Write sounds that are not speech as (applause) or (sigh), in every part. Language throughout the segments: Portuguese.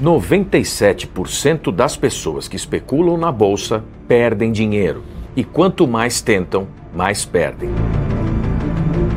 97% das pessoas que especulam na bolsa perdem dinheiro. E quanto mais tentam, mais perdem.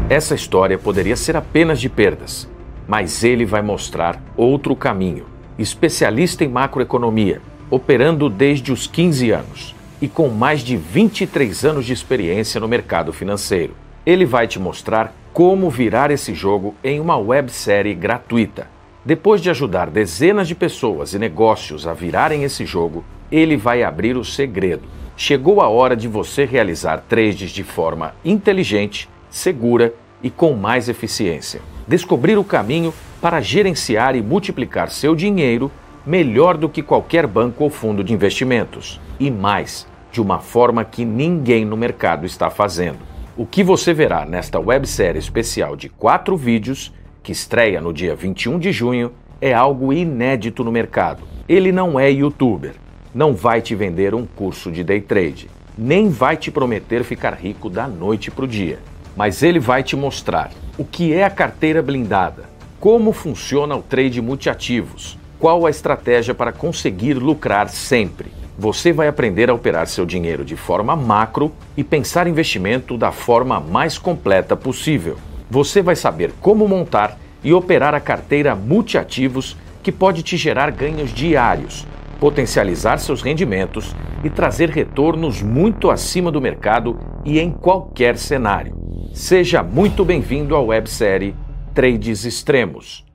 Essa história poderia ser apenas de perdas, mas ele vai mostrar outro caminho. Especialista em macroeconomia, operando desde os 15 anos e com mais de 23 anos de experiência no mercado financeiro. Ele vai te mostrar como virar esse jogo em uma websérie gratuita. Depois de ajudar dezenas de pessoas e negócios a virarem esse jogo, ele vai abrir o segredo. Chegou a hora de você realizar trades de forma inteligente, segura e com mais eficiência. Descobrir o caminho para gerenciar e multiplicar seu dinheiro melhor do que qualquer banco ou fundo de investimentos. E mais, de uma forma que ninguém no mercado está fazendo. O que você verá nesta websérie especial de quatro vídeos, que estreia no dia 21 de junho, é algo inédito no mercado. Ele não é youtuber, não vai te vender um curso de day trade, nem vai te prometer ficar rico da noite para o dia mas ele vai te mostrar o que é a carteira blindada, como funciona o trade multiativos, qual a estratégia para conseguir lucrar sempre. Você vai aprender a operar seu dinheiro de forma macro e pensar investimento da forma mais completa possível. Você vai saber como montar e operar a carteira multiativos que pode te gerar ganhos diários, potencializar seus rendimentos e trazer retornos muito acima do mercado e em qualquer cenário. Seja muito bem-vindo à websérie Trades Extremos.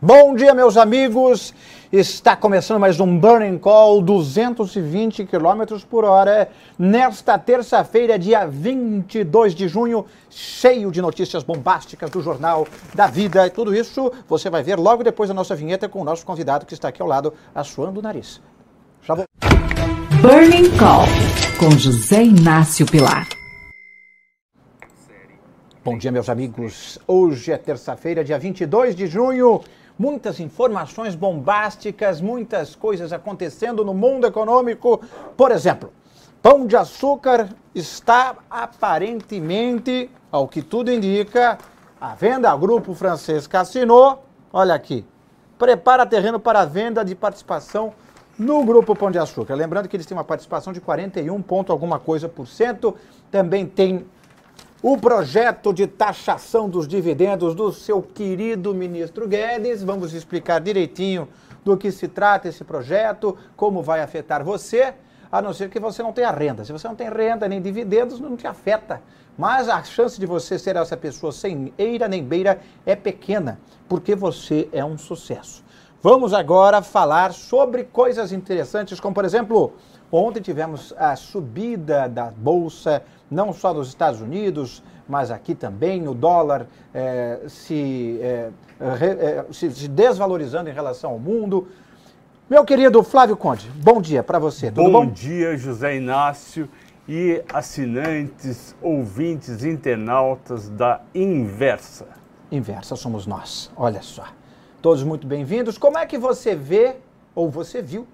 Bom dia, meus amigos. Está começando mais um Burning Call 220 km por hora nesta terça-feira, dia 22 de junho, cheio de notícias bombásticas do Jornal da Vida. E tudo isso você vai ver logo depois da nossa vinheta com o nosso convidado que está aqui ao lado, assoando o nariz. Já vou. Burning Call com José Inácio Pilar. Bom dia, meus amigos. Hoje é terça-feira, dia 22 de junho. Muitas informações bombásticas, muitas coisas acontecendo no mundo econômico. Por exemplo, Pão de Açúcar está aparentemente, ao que tudo indica, a venda ao grupo francês Cassino. Olha aqui. Prepara terreno para a venda de participação no grupo Pão de Açúcar. Lembrando que eles têm uma participação de 41 ponto alguma coisa por cento. Também tem o projeto de taxação dos dividendos do seu querido ministro Guedes. Vamos explicar direitinho do que se trata esse projeto, como vai afetar você, a não ser que você não tenha renda. Se você não tem renda nem dividendos, não te afeta. Mas a chance de você ser essa pessoa sem eira nem beira é pequena, porque você é um sucesso. Vamos agora falar sobre coisas interessantes, como por exemplo, ontem tivemos a subida da bolsa não só nos Estados Unidos, mas aqui também, o dólar é, se, é, re, se, se, desvalorizando em relação ao mundo. Meu querido Flávio Conde, bom dia para você. Tudo bom, bom dia, José Inácio e assinantes, ouvintes, internautas da Inversa. Inversa somos nós, olha só. Todos muito bem-vindos. Como é que você vê, ou você viu,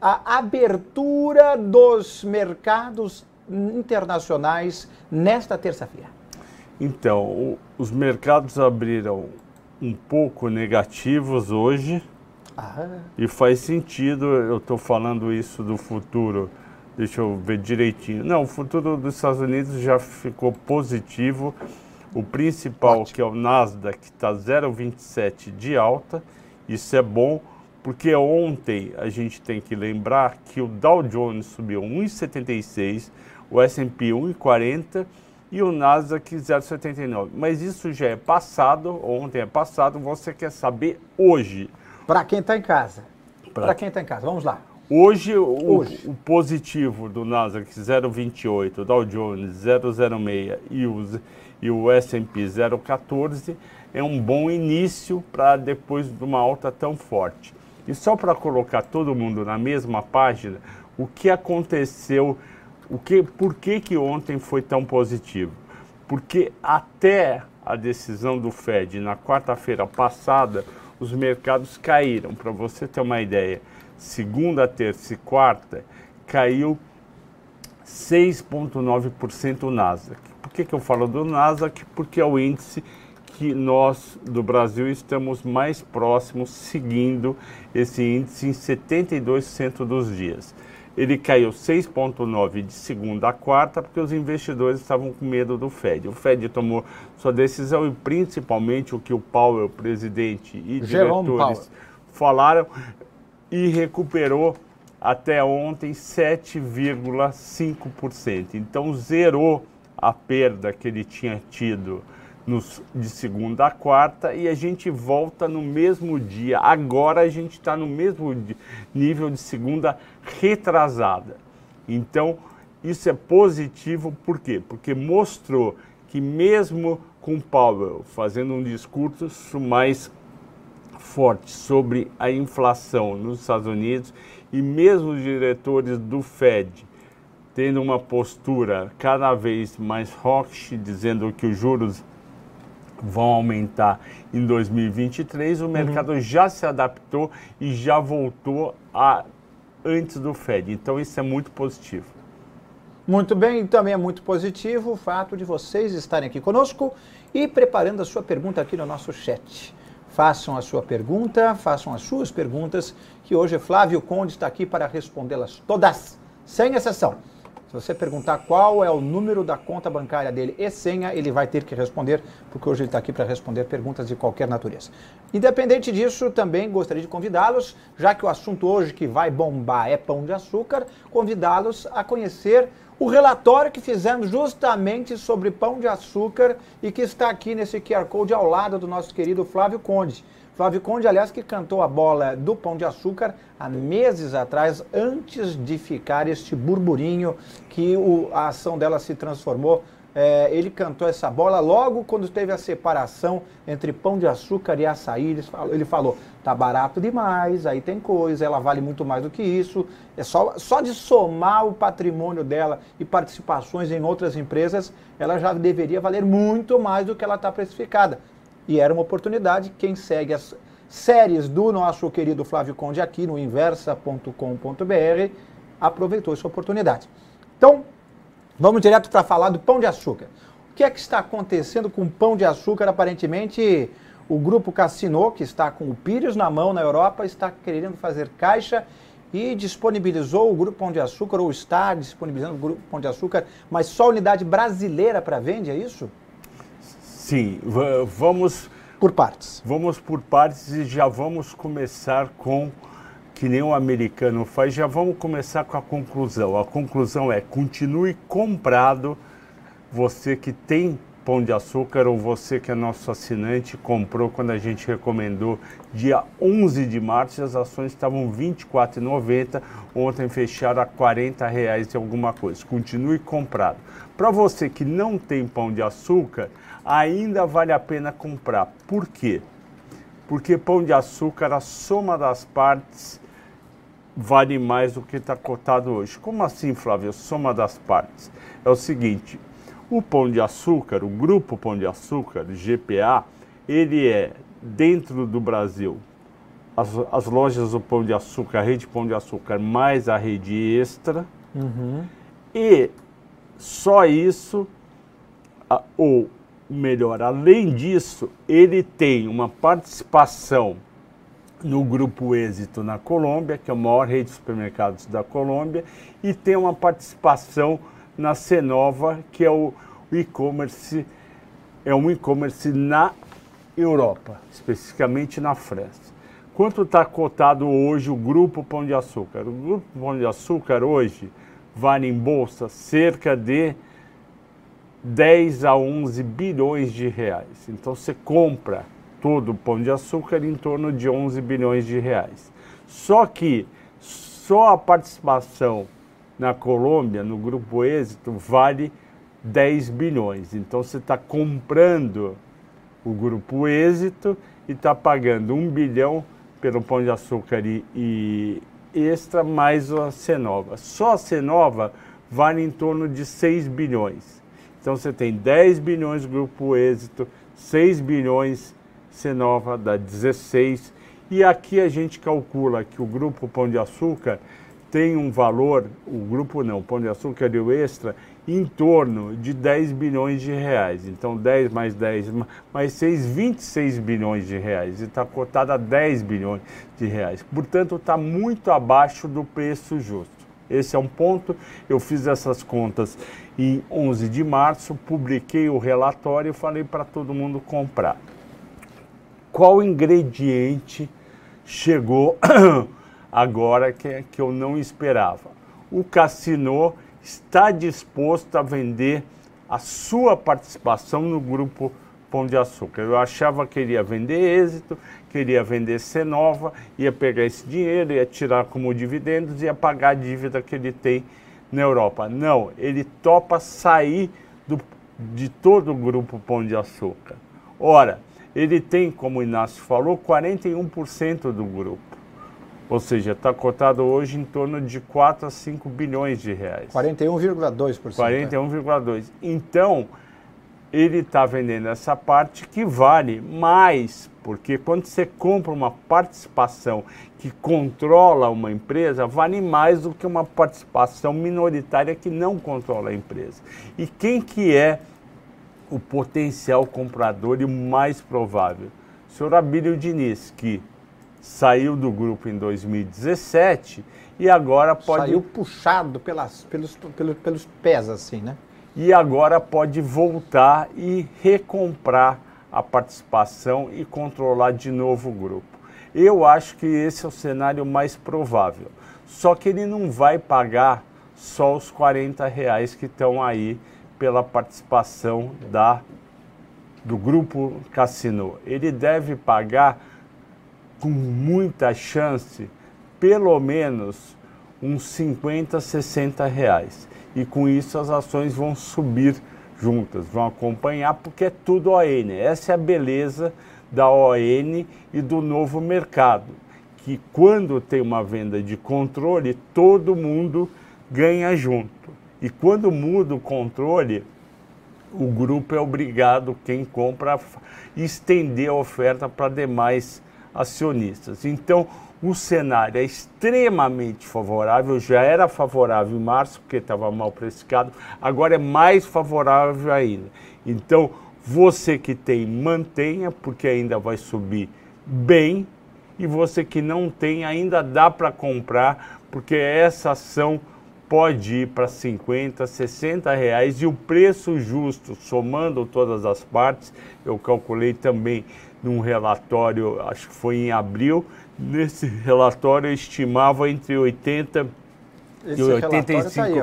a abertura dos mercados internacionais nesta terça-feira? Então, o, os mercados abriram um pouco negativos hoje. Ah. E faz sentido, eu estou falando isso do futuro. Deixa eu ver direitinho. Não, o futuro dos Estados Unidos já ficou positivo. O principal, Ótimo. que é o Nasdaq, está 0,27 de alta. Isso é bom, porque ontem a gente tem que lembrar que o Dow Jones subiu 1,76 o S&P 1,40 e o Nasdaq 0,79. Mas isso já é passado, ontem é passado, você quer saber hoje. Para quem está em casa. Para quem está em casa, vamos lá. Hoje, hoje. O, o, positivo do Nasdaq 0,28, Dow Jones 0,06 e o, e o S&P 0,14 é um bom início para depois de uma alta tão forte. E só para colocar todo mundo na mesma página, o que aconteceu o que, por que, que ontem foi tão positivo? Porque até a decisão do Fed na quarta-feira passada, os mercados caíram. Para você ter uma ideia, segunda, terça e quarta caiu 6,9% o Nasdaq. Por que, que eu falo do Nasdaq? Porque é o índice que nós do Brasil estamos mais próximos, seguindo esse índice em 72% dos dias. Ele caiu 6,9% de segunda a quarta, porque os investidores estavam com medo do Fed. O Fed tomou sua decisão e, principalmente, o que o Powell, presidente e Jerome diretores Powell. falaram, e recuperou até ontem 7,5%. Então, zerou a perda que ele tinha tido nos, de segunda a quarta e a gente volta no mesmo dia. Agora a gente está no mesmo nível de segunda retrasada. Então, isso é positivo, por quê? Porque mostrou que mesmo com Powell fazendo um discurso mais forte sobre a inflação nos Estados Unidos e mesmo os diretores do Fed tendo uma postura cada vez mais hawkish, dizendo que os juros vão aumentar em 2023, o mercado uhum. já se adaptou e já voltou a antes do Fed. Então isso é muito positivo. Muito bem, também é muito positivo o fato de vocês estarem aqui conosco e preparando a sua pergunta aqui no nosso chat. Façam a sua pergunta, façam as suas perguntas, que hoje Flávio Conde está aqui para respondê-las todas, sem exceção. Se você perguntar qual é o número da conta bancária dele e senha, ele vai ter que responder, porque hoje ele está aqui para responder perguntas de qualquer natureza. Independente disso, também gostaria de convidá-los, já que o assunto hoje que vai bombar é pão de açúcar, convidá-los a conhecer o relatório que fizemos justamente sobre pão de açúcar e que está aqui nesse QR Code ao lado do nosso querido Flávio Conde. Flávio Conde, aliás, que cantou a bola do Pão de Açúcar há meses atrás, antes de ficar este burburinho que o, a ação dela se transformou. É, ele cantou essa bola logo quando teve a separação entre Pão de Açúcar e Açaí. Ele falou, ele falou tá barato demais, aí tem coisa, ela vale muito mais do que isso. É só, só de somar o patrimônio dela e participações em outras empresas, ela já deveria valer muito mais do que ela está precificada. E era uma oportunidade. Quem segue as séries do nosso querido Flávio Conde aqui no inversa.com.br aproveitou essa oportunidade. Então, vamos direto para falar do pão de açúcar. O que é que está acontecendo com o pão de açúcar? Aparentemente, o grupo Cassino, que está com o Pires na mão na Europa, está querendo fazer caixa e disponibilizou o Grupo Pão de Açúcar, ou está disponibilizando o Grupo Pão de Açúcar, mas só unidade brasileira para vende, é isso? Sim, vamos por partes. Vamos por partes e já vamos começar com que nem o americano faz, já vamos começar com a conclusão. A conclusão é: continue comprado você que tem pão de açúcar ou você que é nosso assinante comprou quando a gente recomendou dia 11 de março, as ações estavam R$ 24,90, ontem fecharam a 40 reais e alguma coisa. Continue comprado. Para você que não tem pão de açúcar, ainda vale a pena comprar. Por quê? Porque pão de açúcar, a soma das partes vale mais do que está cotado hoje. Como assim, Flávio? Soma das partes. É o seguinte: o pão de açúcar, o grupo Pão de Açúcar, GPA, ele é dentro do Brasil. As, as lojas do Pão de Açúcar, a rede Pão de Açúcar, mais a rede extra. Uhum. E só isso, ou melhor, além disso, ele tem uma participação no Grupo Êxito na Colômbia, que é a maior rede de supermercados da Colômbia, e tem uma participação na Cenova, que é o e-commerce, é um e-commerce na Europa, especificamente na França. Quanto está cotado hoje o Grupo Pão de Açúcar? O Grupo Pão de Açúcar hoje vale em bolsa cerca de 10 a 11 bilhões de reais. Então você compra todo o pão de açúcar em torno de 11 bilhões de reais. Só que só a participação na Colômbia, no grupo Êxito, vale 10 bilhões. Então você está comprando o grupo Êxito e está pagando 1 bilhão pelo pão de açúcar e, e extra mais a Cenova. Só a Cenova vale em torno de 6 bilhões. Então você tem 10 bilhões Grupo Êxito, 6 bilhões Cenova, dá 16. E aqui a gente calcula que o Grupo Pão de Açúcar tem um valor, o grupo não, Pão de Açúcar e o Extra, em torno de 10 bilhões de reais. Então 10 mais 10 mais 6, 26 bilhões de reais. E está cotada a 10 bilhões de reais. Portanto, está muito abaixo do preço justo. Esse é um ponto. Eu fiz essas contas em 11 de março, publiquei o relatório e falei para todo mundo comprar. Qual ingrediente chegou (clears throat) agora que, que eu não esperava? O Cassino está disposto a vender a sua participação no grupo Pão de Açúcar. Eu achava que ele ia vender êxito, queria vender Cenova, ia pegar esse dinheiro, ia tirar como dividendos e ia pagar a dívida que ele tem na Europa. Não, ele topa sair do, de todo o grupo Pão de Açúcar. Ora, ele tem, como o Inácio falou, 41% do grupo. Ou seja, está cotado hoje em torno de 4 a 5 bilhões de reais. 41,2%. 41,2%. Então, ele está vendendo essa parte que vale mais, porque quando você compra uma participação que controla uma empresa, vale mais do que uma participação minoritária que não controla a empresa. E quem que é o potencial comprador e o mais provável? O senhor Abílio Diniz, que saiu do grupo em 2017 e agora pode. Saiu puxado pelas, pelos, pelos, pelos pés, assim, né? E agora pode voltar e recomprar a participação e controlar de novo o grupo. Eu acho que esse é o cenário mais provável. Só que ele não vai pagar só os 40 reais que estão aí pela participação da, do grupo Cassino. Ele deve pagar com muita chance, pelo menos uns 50, 60 reais. E com isso as ações vão subir juntas, vão acompanhar, porque é tudo ON. Essa é a beleza da ON e do novo mercado, que quando tem uma venda de controle, todo mundo ganha junto. E quando muda o controle, o grupo é obrigado, quem compra, a estender a oferta para demais acionistas. Então, o cenário é extremamente favorável, já era favorável em março, porque estava mal precificado, agora é mais favorável ainda. Então, você que tem, mantenha, porque ainda vai subir bem, e você que não tem, ainda dá para comprar, porque essa ação pode ir para 50, 60 reais e o preço justo, somando todas as partes, eu calculei também num relatório, acho que foi em abril, nesse relatório estimava entre 80 Esse e 85 tá aí,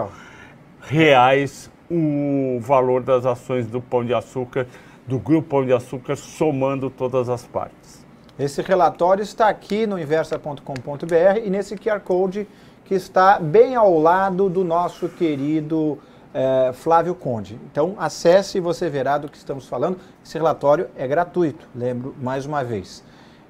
reais o valor das ações do Pão de Açúcar, do Grupo Pão de Açúcar, somando todas as partes. Esse relatório está aqui no inversa.com.br e nesse QR Code que está bem ao lado do nosso querido é, Flávio Conde. Então, acesse e você verá do que estamos falando. Esse relatório é gratuito, lembro mais uma vez.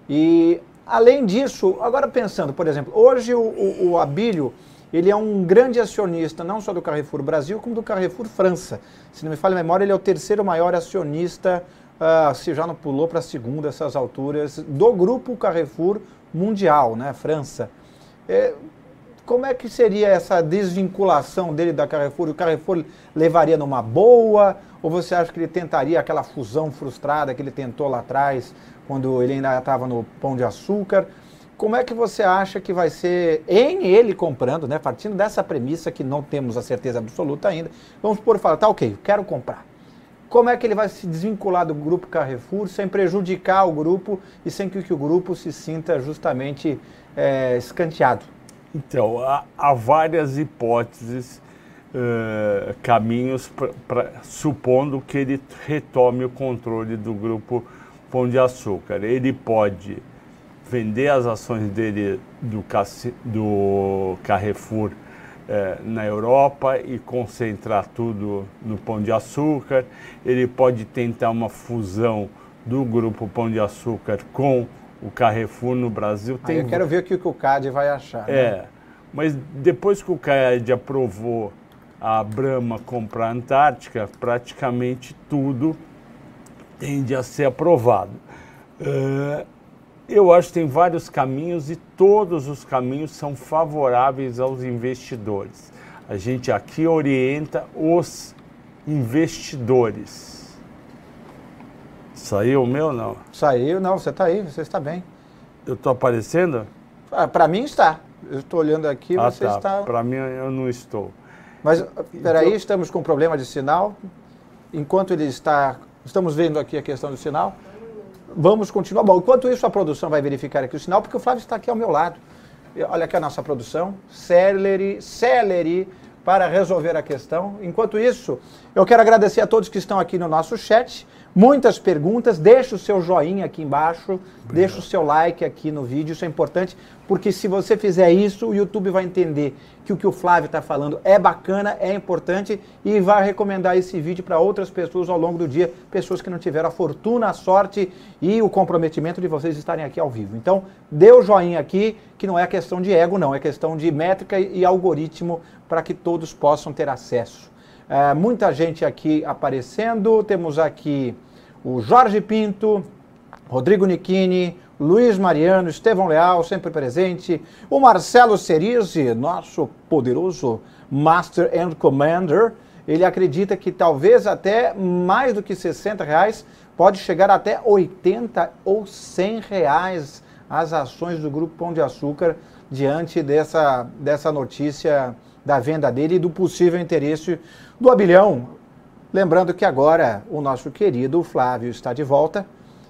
E, além disso, agora pensando, por exemplo, hoje o, o, o Abílio ele é um grande acionista, não só do Carrefour Brasil, como do Carrefour França. Se não me falha a memória, ele é o terceiro maior acionista, uh, se já não pulou para a segunda, essas alturas, do grupo Carrefour Mundial, né, França. É, como é que seria essa desvinculação dele da Carrefour? O Carrefour levaria numa boa? Ou você acha que ele tentaria aquela fusão frustrada que ele tentou lá atrás, quando ele ainda estava no Pão de Açúcar? Como é que você acha que vai ser em ele comprando, né? Partindo dessa premissa que não temos a certeza absoluta ainda, vamos por falar, tá ok, quero comprar. Como é que ele vai se desvincular do grupo Carrefour sem prejudicar o grupo e sem que o grupo se sinta justamente é, escanteado? Então, há, há várias hipóteses, uh, caminhos, pra, pra, supondo que ele retome o controle do grupo Pão de Açúcar. Ele pode vender as ações dele do, do Carrefour eh, na Europa e concentrar tudo no Pão de Açúcar. Ele pode tentar uma fusão do grupo Pão de Açúcar com o Carrefour no Brasil tem. Ah, eu quero ver o que o CAD vai achar. É, né? mas depois que o CAD aprovou a Brahma comprar a Antártica, praticamente tudo tende a ser aprovado. Uh, eu acho que tem vários caminhos e todos os caminhos são favoráveis aos investidores. A gente aqui orienta os investidores. Saiu o meu não? Saiu, não, você está aí, você está bem. Eu estou aparecendo? Ah, Para mim está. Eu estou olhando aqui, ah, você tá. está. Para mim eu não estou. Mas peraí, estamos com problema de sinal. Enquanto ele está. Estamos vendo aqui a questão do sinal. Vamos continuar. Bom, enquanto isso, a produção vai verificar aqui o sinal, porque o Flávio está aqui ao meu lado. Olha aqui a nossa produção. Celery, celery para resolver a questão. Enquanto isso, eu quero agradecer a todos que estão aqui no nosso chat. Muitas perguntas. Deixa o seu joinha aqui embaixo. Deixa o seu like aqui no vídeo. Isso é importante, porque se você fizer isso, o YouTube vai entender que o que o Flávio está falando é bacana, é importante e vai recomendar esse vídeo para outras pessoas ao longo do dia, pessoas que não tiveram a fortuna, a sorte e o comprometimento de vocês estarem aqui ao vivo. Então, dê o joinha aqui, que não é questão de ego, não, é questão de métrica e algoritmo para que todos possam ter acesso. É, muita gente aqui aparecendo, temos aqui o Jorge Pinto, Rodrigo Nichini, Luiz Mariano, Estevão Leal, sempre presente, o Marcelo Cerise, nosso poderoso Master and Commander, ele acredita que talvez até mais do que 60 reais, pode chegar até 80 ou 100 reais as ações do Grupo Pão de Açúcar diante dessa, dessa notícia da venda dele e do possível interesse do Abilhão. Lembrando que agora o nosso querido Flávio está de volta.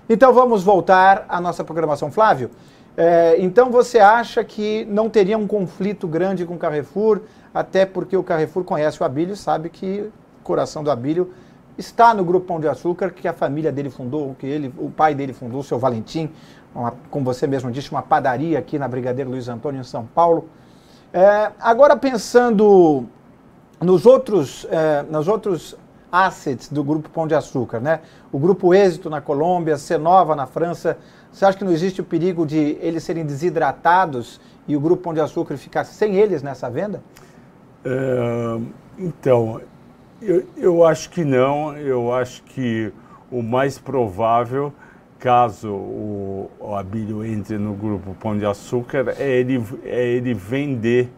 Então vamos voltar à nossa programação. Flávio, é, então você acha que não teria um conflito grande com o Carrefour, até porque o Carrefour conhece o Abílio, sabe que o coração do Abílio está no Grupo Pão de Açúcar, que a família dele fundou, que ele, o pai dele fundou, o seu Valentim, uma, como você mesmo disse, uma padaria aqui na Brigadeiro Luiz Antônio, em São Paulo. É, agora pensando nos outros, é, nos outros assets do Grupo Pão de Açúcar, né? O Grupo Êxito na Colômbia, Cenova na França. Você acha que não existe o perigo de eles serem desidratados e o Grupo Pão de Açúcar ficar sem eles nessa venda? É, então, eu, eu acho que não. Eu acho que o mais provável, caso o, o Abílio entre no Grupo Pão de Açúcar, é ele, é ele vender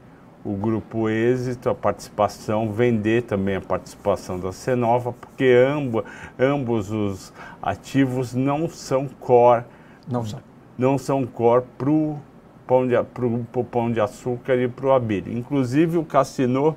o grupo Êxito, a participação, vender também a participação da Cenova, porque ambos, ambos os ativos não são core, Não são. não são core para o pão, de, pro, pro pão de açúcar e para o abelho. Inclusive o Cassino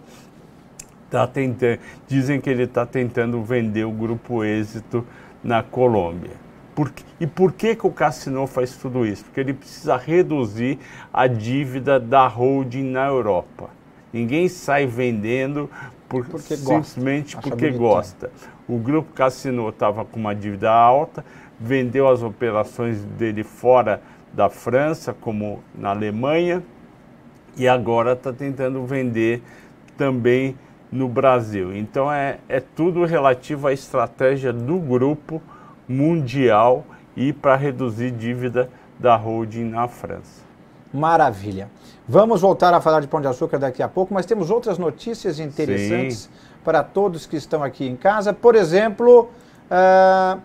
tá tentando, dizem que ele está tentando vender o grupo Êxito na Colômbia. Por, e por que, que o Cassino faz tudo isso? Porque ele precisa reduzir a dívida da holding na Europa. Ninguém sai vendendo por, Porque gosta, simplesmente acha porque bonitinho. gosta. O grupo Cassino estava com uma dívida alta, vendeu as operações dele fora da França, como na Alemanha, e agora está tentando vender também no Brasil. Então é, é tudo relativo à estratégia do grupo mundial e para reduzir dívida da holding na França. Maravilha. Vamos voltar a falar de Pão de Açúcar daqui a pouco, mas temos outras notícias interessantes para todos que estão aqui em casa. Por exemplo, ah,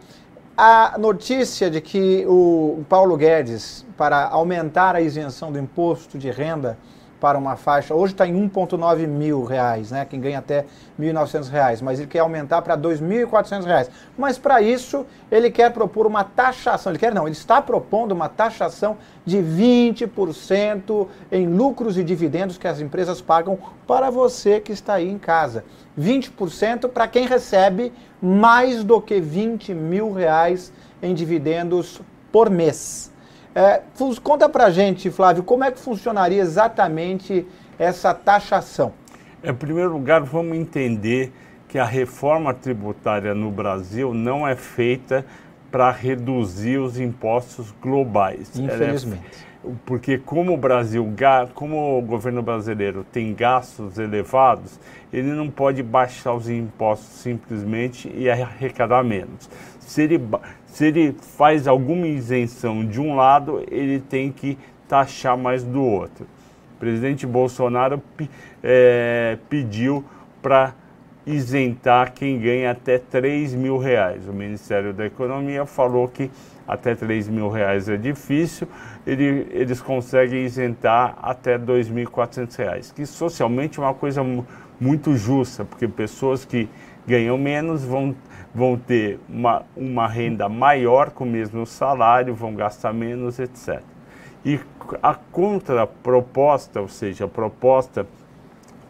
a notícia de que o Paulo Guedes, para aumentar a isenção do imposto de renda para uma faixa, hoje está em 1,9 mil reais, né? Quem ganha até 1.900 reais, mas ele quer aumentar para 2.400 reais. Mas para isso ele quer propor uma taxação, ele quer não, ele está propondo uma taxação de 20% em lucros e dividendos que as empresas pagam para você que está aí em casa. 20% para quem recebe mais do que 20 mil reais em dividendos por mês. É, conta pra gente, Flávio, como é que funcionaria exatamente essa taxação? Em primeiro lugar, vamos entender que a reforma tributária no Brasil não é feita para reduzir os impostos globais. É Infelizmente. porque como o Brasil, como o governo brasileiro tem gastos elevados, ele não pode baixar os impostos simplesmente e arrecadar menos. Se ele, se ele faz alguma isenção de um lado, ele tem que taxar mais do outro. O presidente Bolsonaro eh, pediu para isentar quem ganha até 3 mil reais. O Ministério da Economia falou que até 3 mil reais é difícil, ele- eles conseguem isentar até 2.400 reais, que socialmente é uma coisa mu- muito justa, porque pessoas que ganham menos vão, vão ter uma, uma renda maior com o mesmo salário, vão gastar menos, etc. E a contraproposta, ou seja, a proposta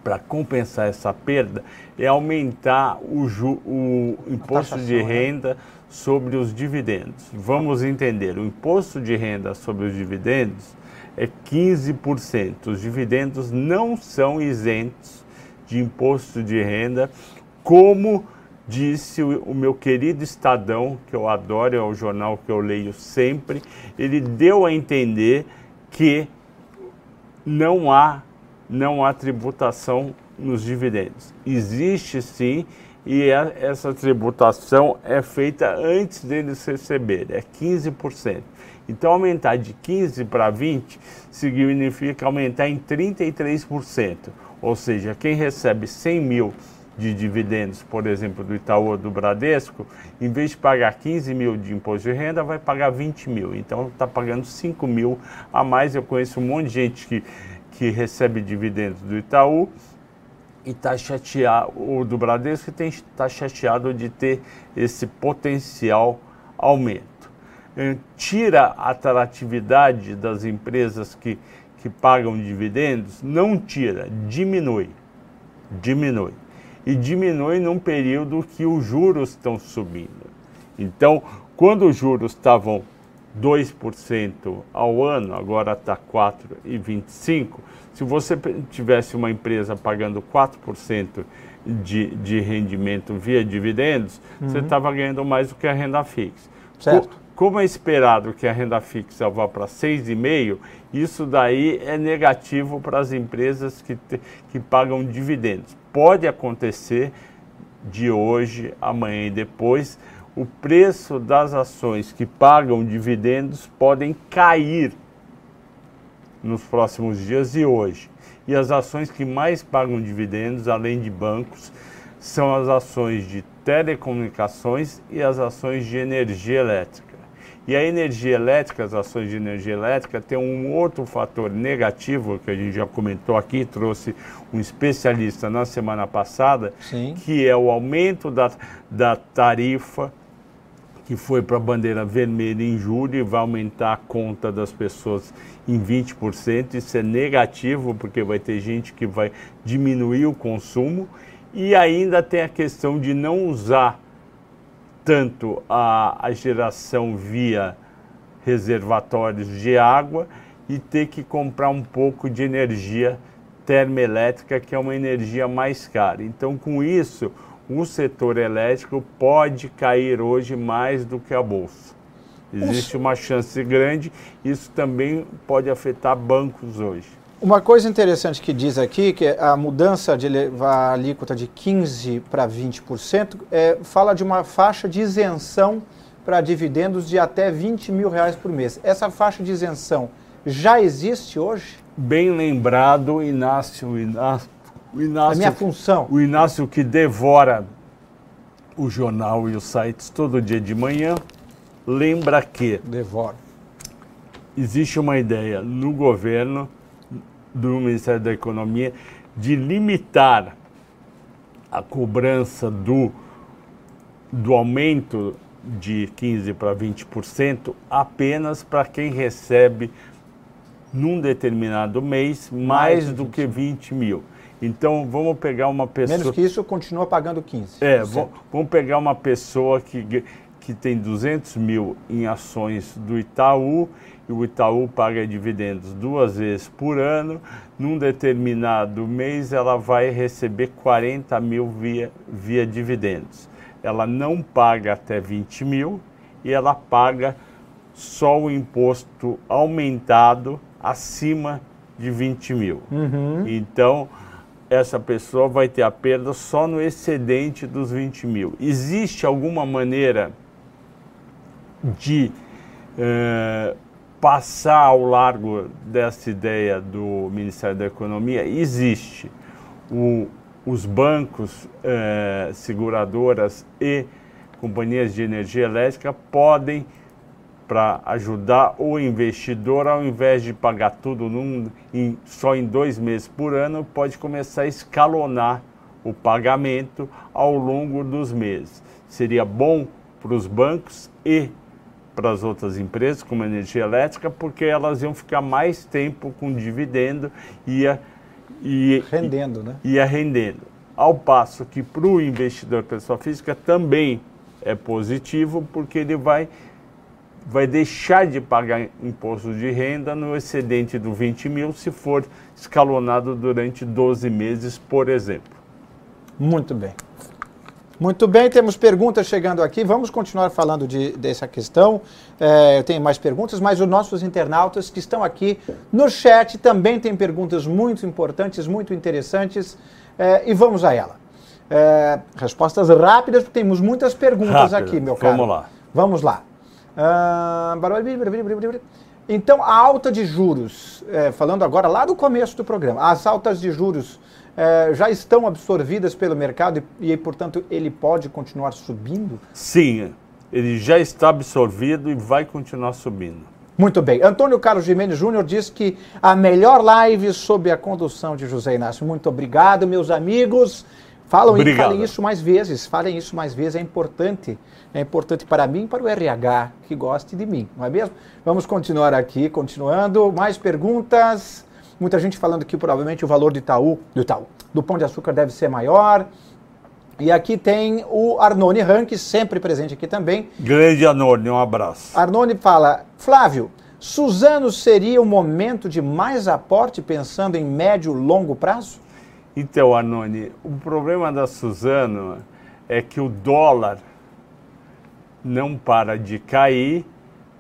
para compensar essa perda é aumentar o, ju, o imposto de né? renda né? sobre os dividendos. Vamos entender, o imposto de renda sobre os dividendos é 15%. Os dividendos não são isentos de imposto de renda, como disse o, meu querido Estadão, que eu adoro, é o jornal que eu leio sempre, ele deu a entender que não há, não há tributação nos dividendos. Existe sim, e é, essa tributação é feita antes deles receberem, é 15%. Então, aumentar de 15 para 20 significa aumentar em 33%. Ou seja, quem recebe 100 mil de dividendos, por exemplo, do Itaú ou do Bradesco, em vez de pagar 15 mil de imposto de renda, vai pagar 20 mil. Então, está pagando 5 mil a mais. Eu conheço um monte de gente que, que recebe dividendos do Itaú e está chateado, ou do Bradesco, e está chateado de ter esse potencial aumento. Eh, tira a atratividade das empresas que, que pagam dividendos? Não tira, diminui. Diminui. E diminui num período que os juros estão subindo. Então, quando os juros estavam 2% ao ano, agora está 4,25%. Se você tivesse uma empresa pagando 4% de, de rendimento via dividendos, uhum. você estava ganhando mais do que a renda fixa. Certo. Como é esperado que a renda fixa vá para 6,5%, isso daí é negativo para as empresas que, te, que pagam dividendos. Pode acontecer de hoje, amanhã e depois, o preço das ações que pagam dividendos podem cair nos próximos dias e hoje. E as ações que mais pagam dividendos, além de bancos, são as ações de telecomunicações e as ações de energia elétrica. E a energia elétrica, as ações de energia elétrica, tem um outro fator negativo que a gente já comentou aqui, trouxe um especialista na semana passada, Sim. que é o aumento da, da tarifa que foi para a bandeira vermelha em julho e vai aumentar a conta das pessoas em 20%. Isso é negativo, porque vai ter gente que vai diminuir o consumo. E ainda tem a questão de não usar tanto a, a geração via reservatórios de água e ter que comprar um pouco de energia termoelétrica, que é uma energia mais cara. Então, com isso, o setor elétrico pode cair hoje mais do que a bolsa. Existe uma chance grande, isso também pode afetar bancos hoje. Uma coisa interessante que diz aqui, que a mudança de levar a alíquota de 15% para 20%, é, fala de uma faixa de isenção para dividendos de até 20 mil reais por mês. Essa faixa de isenção já existe hoje? Bem lembrado, Inácio, Inácio, Inácio a minha função. O Inácio que devora o jornal e os sites todo dia de manhã, lembra que... Devora. Existe uma ideia no governo do Ministério da Economia de limitar a cobrança do, do aumento de 15% para 20% apenas para quem recebe num determinado mês mais, mais do que 20 mil. Então vamos pegar uma pessoa. Menos que isso, continua pagando 15%. É, vamos pegar uma pessoa que, que tem 200 mil em ações do Itaú e o Itaú paga dividendos duas vezes por ano, num determinado mês ela vai receber 40 mil via, via dividendos. Ela não paga até 20 mil e ela paga só o imposto aumentado acima de 20 mil. Uhum. Então, essa pessoa vai ter a perda só no excedente dos 20 mil. Existe alguma maneira de uh, passar ao largo dessa ideia do Ministério da Economia existe. O, os bancos, eh, seguradoras e companhias de energia elétrica podem, para ajudar o investidor, ao invés de pagar tudo num, em, só em dois meses por ano, pode começar a escalonar o pagamento ao longo dos meses. Seria bom para os bancos e para as outras empresas, como a energia elétrica, porque elas iam ficar mais tempo com dividendo e ia, ia rendendo, né? Ia rendendo. Ao passo que para o investidor pessoa física também é positivo, porque ele vai, vai deixar de pagar imposto de renda no excedente do 20 mil se for escalonado durante 12 meses, por exemplo. Muito bem. Muito bem, temos perguntas chegando aqui. Vamos continuar falando de, dessa questão. É, eu tenho mais perguntas, mas os nossos internautas que estão aqui no chat também têm perguntas muito importantes, muito interessantes. É, e vamos a ela. É, respostas rápidas, porque temos muitas perguntas Rápido. aqui, meu caro. Vamos lá. Vamos lá. Ah, então, a alta de juros, é, falando agora lá do começo do programa, as altas de juros é, já estão absorvidas pelo mercado e, e, portanto, ele pode continuar subindo? Sim, ele já está absorvido e vai continuar subindo. Muito bem. Antônio Carlos Jimenez Júnior diz que a melhor live sob a condução de José Inácio. Muito obrigado, meus amigos. Falam falem isso mais vezes, falem isso mais vezes, é importante. É importante para mim e para o RH, que goste de mim, não é mesmo? Vamos continuar aqui, continuando. Mais perguntas? Muita gente falando que provavelmente o valor do Itaú, do Itaú, do Pão de Açúcar deve ser maior. E aqui tem o Arnone Rank, sempre presente aqui também. Grande Arnone, um abraço. Arnone fala, Flávio, Suzano seria o momento de mais aporte pensando em médio e longo prazo? Então, Arnone, o problema da Suzano é que o dólar não para de cair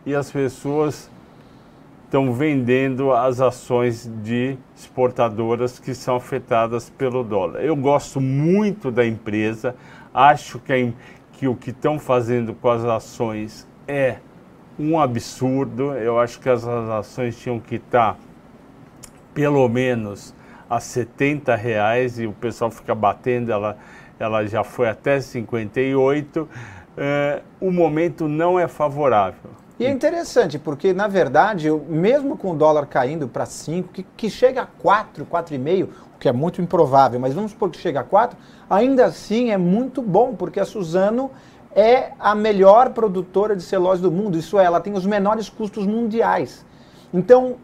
e as pessoas estão vendendo as ações de exportadoras que são afetadas pelo dólar. Eu gosto muito da empresa, acho que, a, que o que estão fazendo com as ações é um absurdo. Eu acho que as ações tinham que estar pelo menos a 70 reais e o pessoal fica batendo, ela, ela já foi até 58. É, o momento não é favorável. E é interessante, porque na verdade, mesmo com o dólar caindo para 5, que, que chega a 4, 4,5, o que é muito improvável, mas vamos supor que chega a 4, ainda assim é muito bom, porque a Suzano é a melhor produtora de celulose do mundo, isso é, ela tem os menores custos mundiais. Então,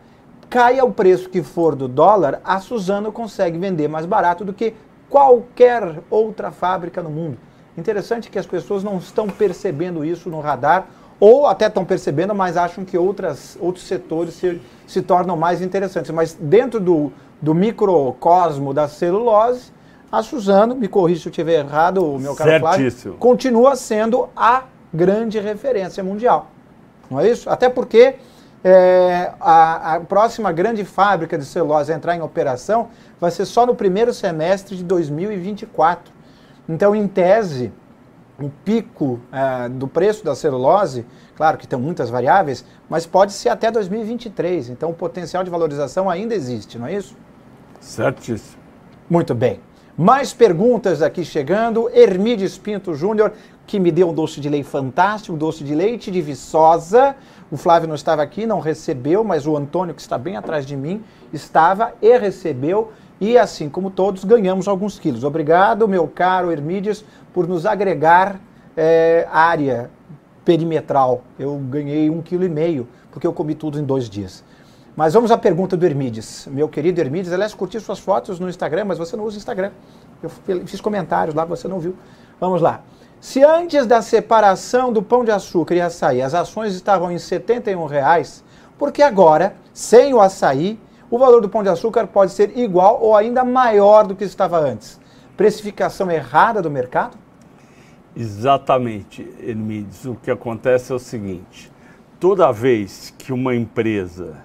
caia o preço que for do dólar, a Suzano consegue vender mais barato do que qualquer outra fábrica no mundo. Interessante que as pessoas não estão percebendo isso no radar ou até estão percebendo, mas acham que outras, outros setores se, se tornam mais interessantes. Mas dentro do, do microcosmo da celulose, a Suzano, me corrija se eu estiver errado, o meu caro Flávio, continua sendo a grande referência mundial. Não é isso? Até porque é, a, a, próxima grande fábrica de celulose a entrar em operação vai ser só no primeiro semestre de 2024. Então, em tese, o pico é, do preço da celulose, claro que tem muitas variáveis, mas pode ser até 2023. Então o potencial de valorização ainda existe, não é isso? Certíssimo. Muito bem. Mais perguntas aqui chegando. Hermides Pinto Júnior, que me deu um doce de leite fantástico, um doce de leite de Viçosa. O Flávio não estava aqui, não recebeu, mas o Antônio, que está bem atrás de mim, estava e recebeu. E assim como todos, ganhamos alguns quilos. Obrigado, meu caro Hermídios, por nos agregar é, área perimetral. Eu ganhei um quilo e meio, porque eu comi tudo em dois dias. Mas vamos à pergunta do Hermídios. Meu querido Hermídios, aliás, curti suas fotos no Instagram, mas você não usa Instagram. Eu fiz comentários lá, você não viu. Vamos lá. Se antes da separação do pão de açúcar e açaí as ações estavam em 71 reais, porque agora, sem o açaí, o valor do pão de açúcar pode ser igual ou ainda maior do que estava antes. Precificação errada do mercado? Exatamente, Hermides. O que acontece é o seguinte: toda vez que uma empresa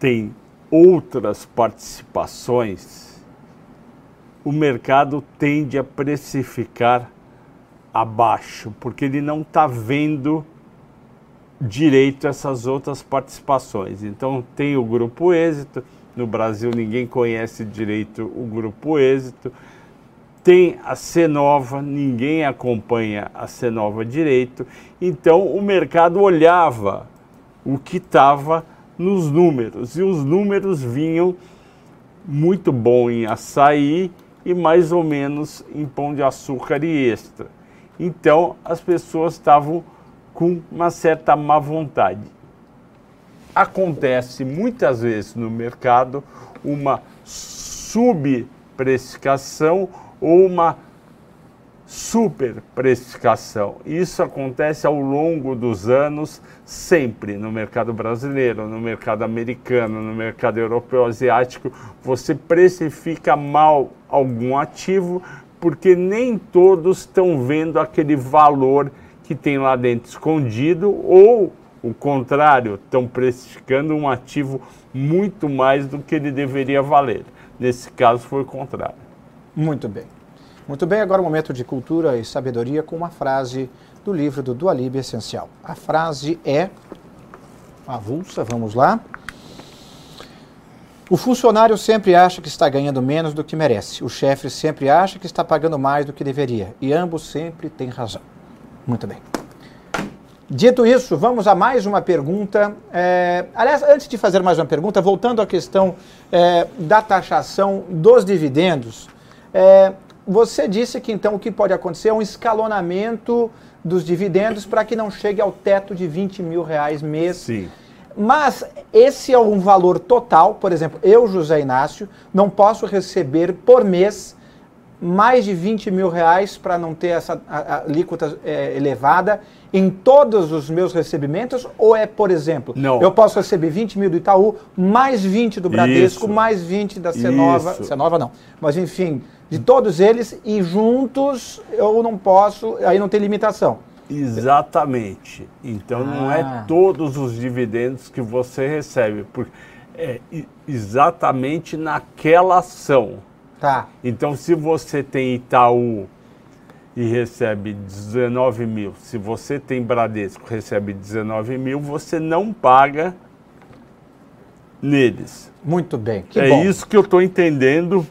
tem outras participações, o mercado tende a precificar abaixo, porque ele não está vendo direito essas outras participações. Então tem o Grupo Êxito, no Brasil ninguém conhece direito o Grupo Êxito, tem a Cenova, ninguém acompanha a Cenova direito, então o mercado olhava o que estava nos números, e os números vinham muito bom em açaí e mais ou menos em pão de açúcar e extra. Então as pessoas estavam com uma certa má vontade. Acontece muitas vezes no mercado uma subprecificação ou uma superprecificação. Isso acontece ao longo dos anos, sempre no mercado brasileiro, no mercado americano, no mercado europeu, asiático. Você precifica mal algum ativo porque nem todos estão vendo aquele valor que tem lá dentro escondido ou o contrário, estão precificando um ativo muito mais do que ele deveria valer. Nesse caso foi o contrário. Muito bem. Muito bem, agora um momento de cultura e sabedoria com uma frase do livro do Dualib Essencial. A frase é avulsa, vamos lá. O funcionário sempre acha que está ganhando menos do que merece. O chefe sempre acha que está pagando mais do que deveria. E ambos sempre têm razão. Muito bem. Dito isso, vamos a mais uma pergunta. É, aliás, antes de fazer mais uma pergunta, voltando à questão é, da taxação dos dividendos, é, você disse que então o que pode acontecer é um escalonamento dos dividendos para que não chegue ao teto de 20 mil reais mês. Sim. Mas esse é um valor total, por exemplo, eu, José Inácio, não posso receber por mês mais de 20 mil reais para não ter essa alíquota é, elevada em todos os meus recebimentos? Ou é, por exemplo, não. eu posso receber 20 mil do Itaú, mais 20 do Bradesco, Isso. mais 20 da Cenova, Isso. Cenova não, mas enfim, de todos eles e juntos eu não posso, aí não tem limitação. Exatamente. Então não é Ah. todos os dividendos que você recebe, porque é exatamente naquela ação. Tá. Então, se você tem Itaú e recebe 19 mil, se você tem Bradesco e recebe 19 mil, você não paga neles. Muito bem. Que é bom isso que eu estou entendendo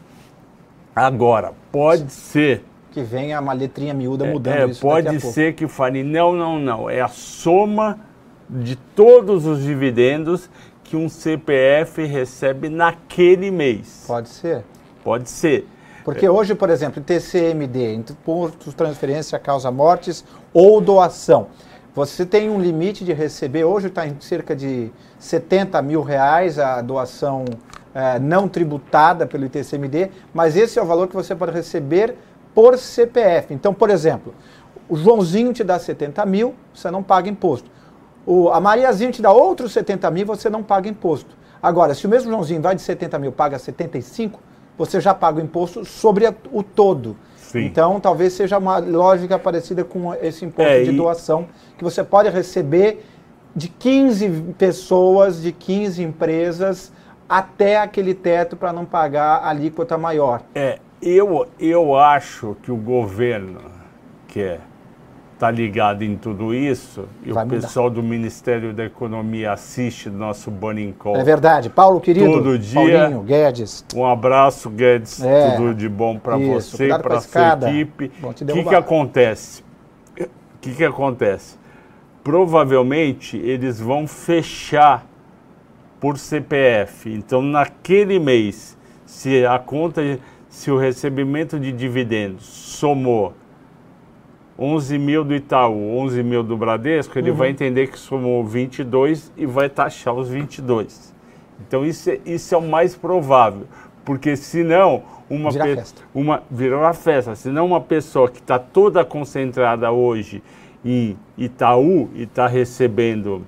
agora. Pode ser. que venha uma letrinha miúda é, mudando é, isso pode ser que fale, não, não, não. É a soma de todos os dividendos que um CPF recebe naquele mês. Pode ser. Pode ser. Porque hoje, por exemplo, TCMD, Imposto Transferência Causa Mortes ou Doação, você tem um limite de receber, hoje está em cerca de 70 mil reais a doação eh, não tributada pelo ITCMD, mas esse é o valor que você pode receber por CPF. Então, por exemplo, o Joãozinho te dá 70 mil, você não paga imposto. O, a Mariazinha te dá outros 70 mil, você não paga imposto. Agora, se o mesmo Joãozinho vai de 70 mil paga 75, você já paga o imposto sobre a- o todo. Sim. Então, talvez seja uma lógica parecida com esse imposto É, de e- doação, que você pode receber de 15 pessoas, de 15 empresas, até aquele teto para não pagar a alíquota maior. É, eu, eu acho que o governo, que é, tá ligado em tudo isso, e Vai o mudar. pessoal do Ministério da Economia assiste nosso Burning Call. É verdade. Paulo, querido, Todo dia. Paulinho, Guedes, Um abraço, Guedes. É. Tudo de bom para você, para sua equipe. O que, que acontece? O que, que acontece? Provavelmente eles vão fechar por CPF. Então, naquele mês, se a conta, se o recebimento de dividendos somou 11 mil do Itaú, 11 mil do Bradesco, ele Uhum. vai entender que somou 22 e vai taxar os 22. Então isso é, isso é o mais provável, porque senão uma Vira festa. uma virou a festa, senão uma pessoa que está toda concentrada hoje em Itaú e está recebendo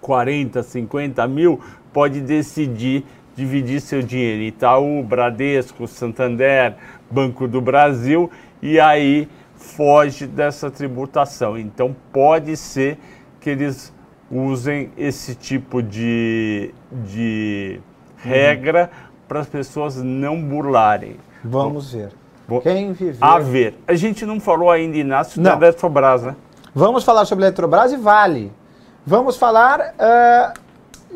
40, 50 mil, pode decidir dividir seu dinheiro em Itaú, Bradesco, Santander, Banco do Brasil e aí foge dessa tributação. Então pode ser que eles usem esse tipo de, de regra para as pessoas não burlarem. vamos ver. Bom, Quem viver... A ver. A gente não falou ainda, Inácio, da Não. Eletrobras, né? Vamos falar sobre Eletrobras e Vale. Vamos falar. eh,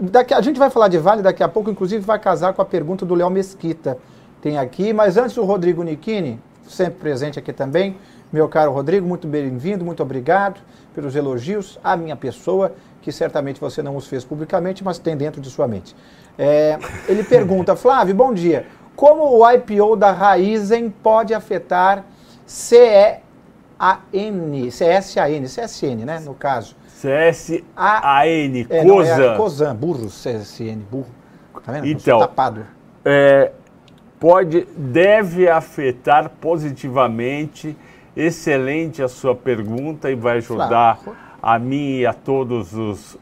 daqui, a gente vai falar de Vale daqui a pouco, inclusive vai casar com a pergunta do Léo Mesquita. Tem aqui, mas antes o Rodrigo Nichini, sempre presente aqui também. Meu caro Rodrigo, muito bem-vindo, muito obrigado pelos elogios à minha pessoa, que certamente você não os fez publicamente, mas tem dentro de sua mente. Eh, ele pergunta, (laughs) Flávio, bom dia. Como o IPO da Raizen pode afetar CEAN, CSAN, CSN, né, no caso? CSAN, é, COSAN. É, COSAN, burro, CSN, burro. Tá vendo? Então, tapado. É, pode, deve afetar positivamente. Excelente a sua pergunta e vai ajudar Claro. a mim e a todos os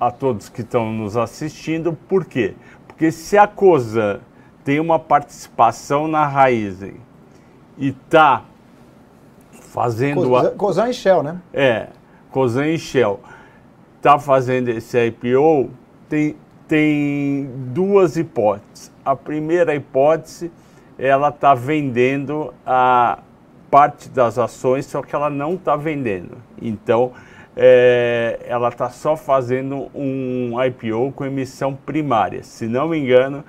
a todos que estão nos assistindo. Por quê? Porque se a COSAN tem uma participação na Raizen e está fazendo a, Cosan, Cosan e Shell, né? é, Cosan e Shell está fazendo esse IPO, tem, tem duas hipóteses. A primeira hipótese, ela está vendendo a parte das ações, só que ela não está vendendo. Então, é, ela está só fazendo um IPO com emissão primária. Se não me engano,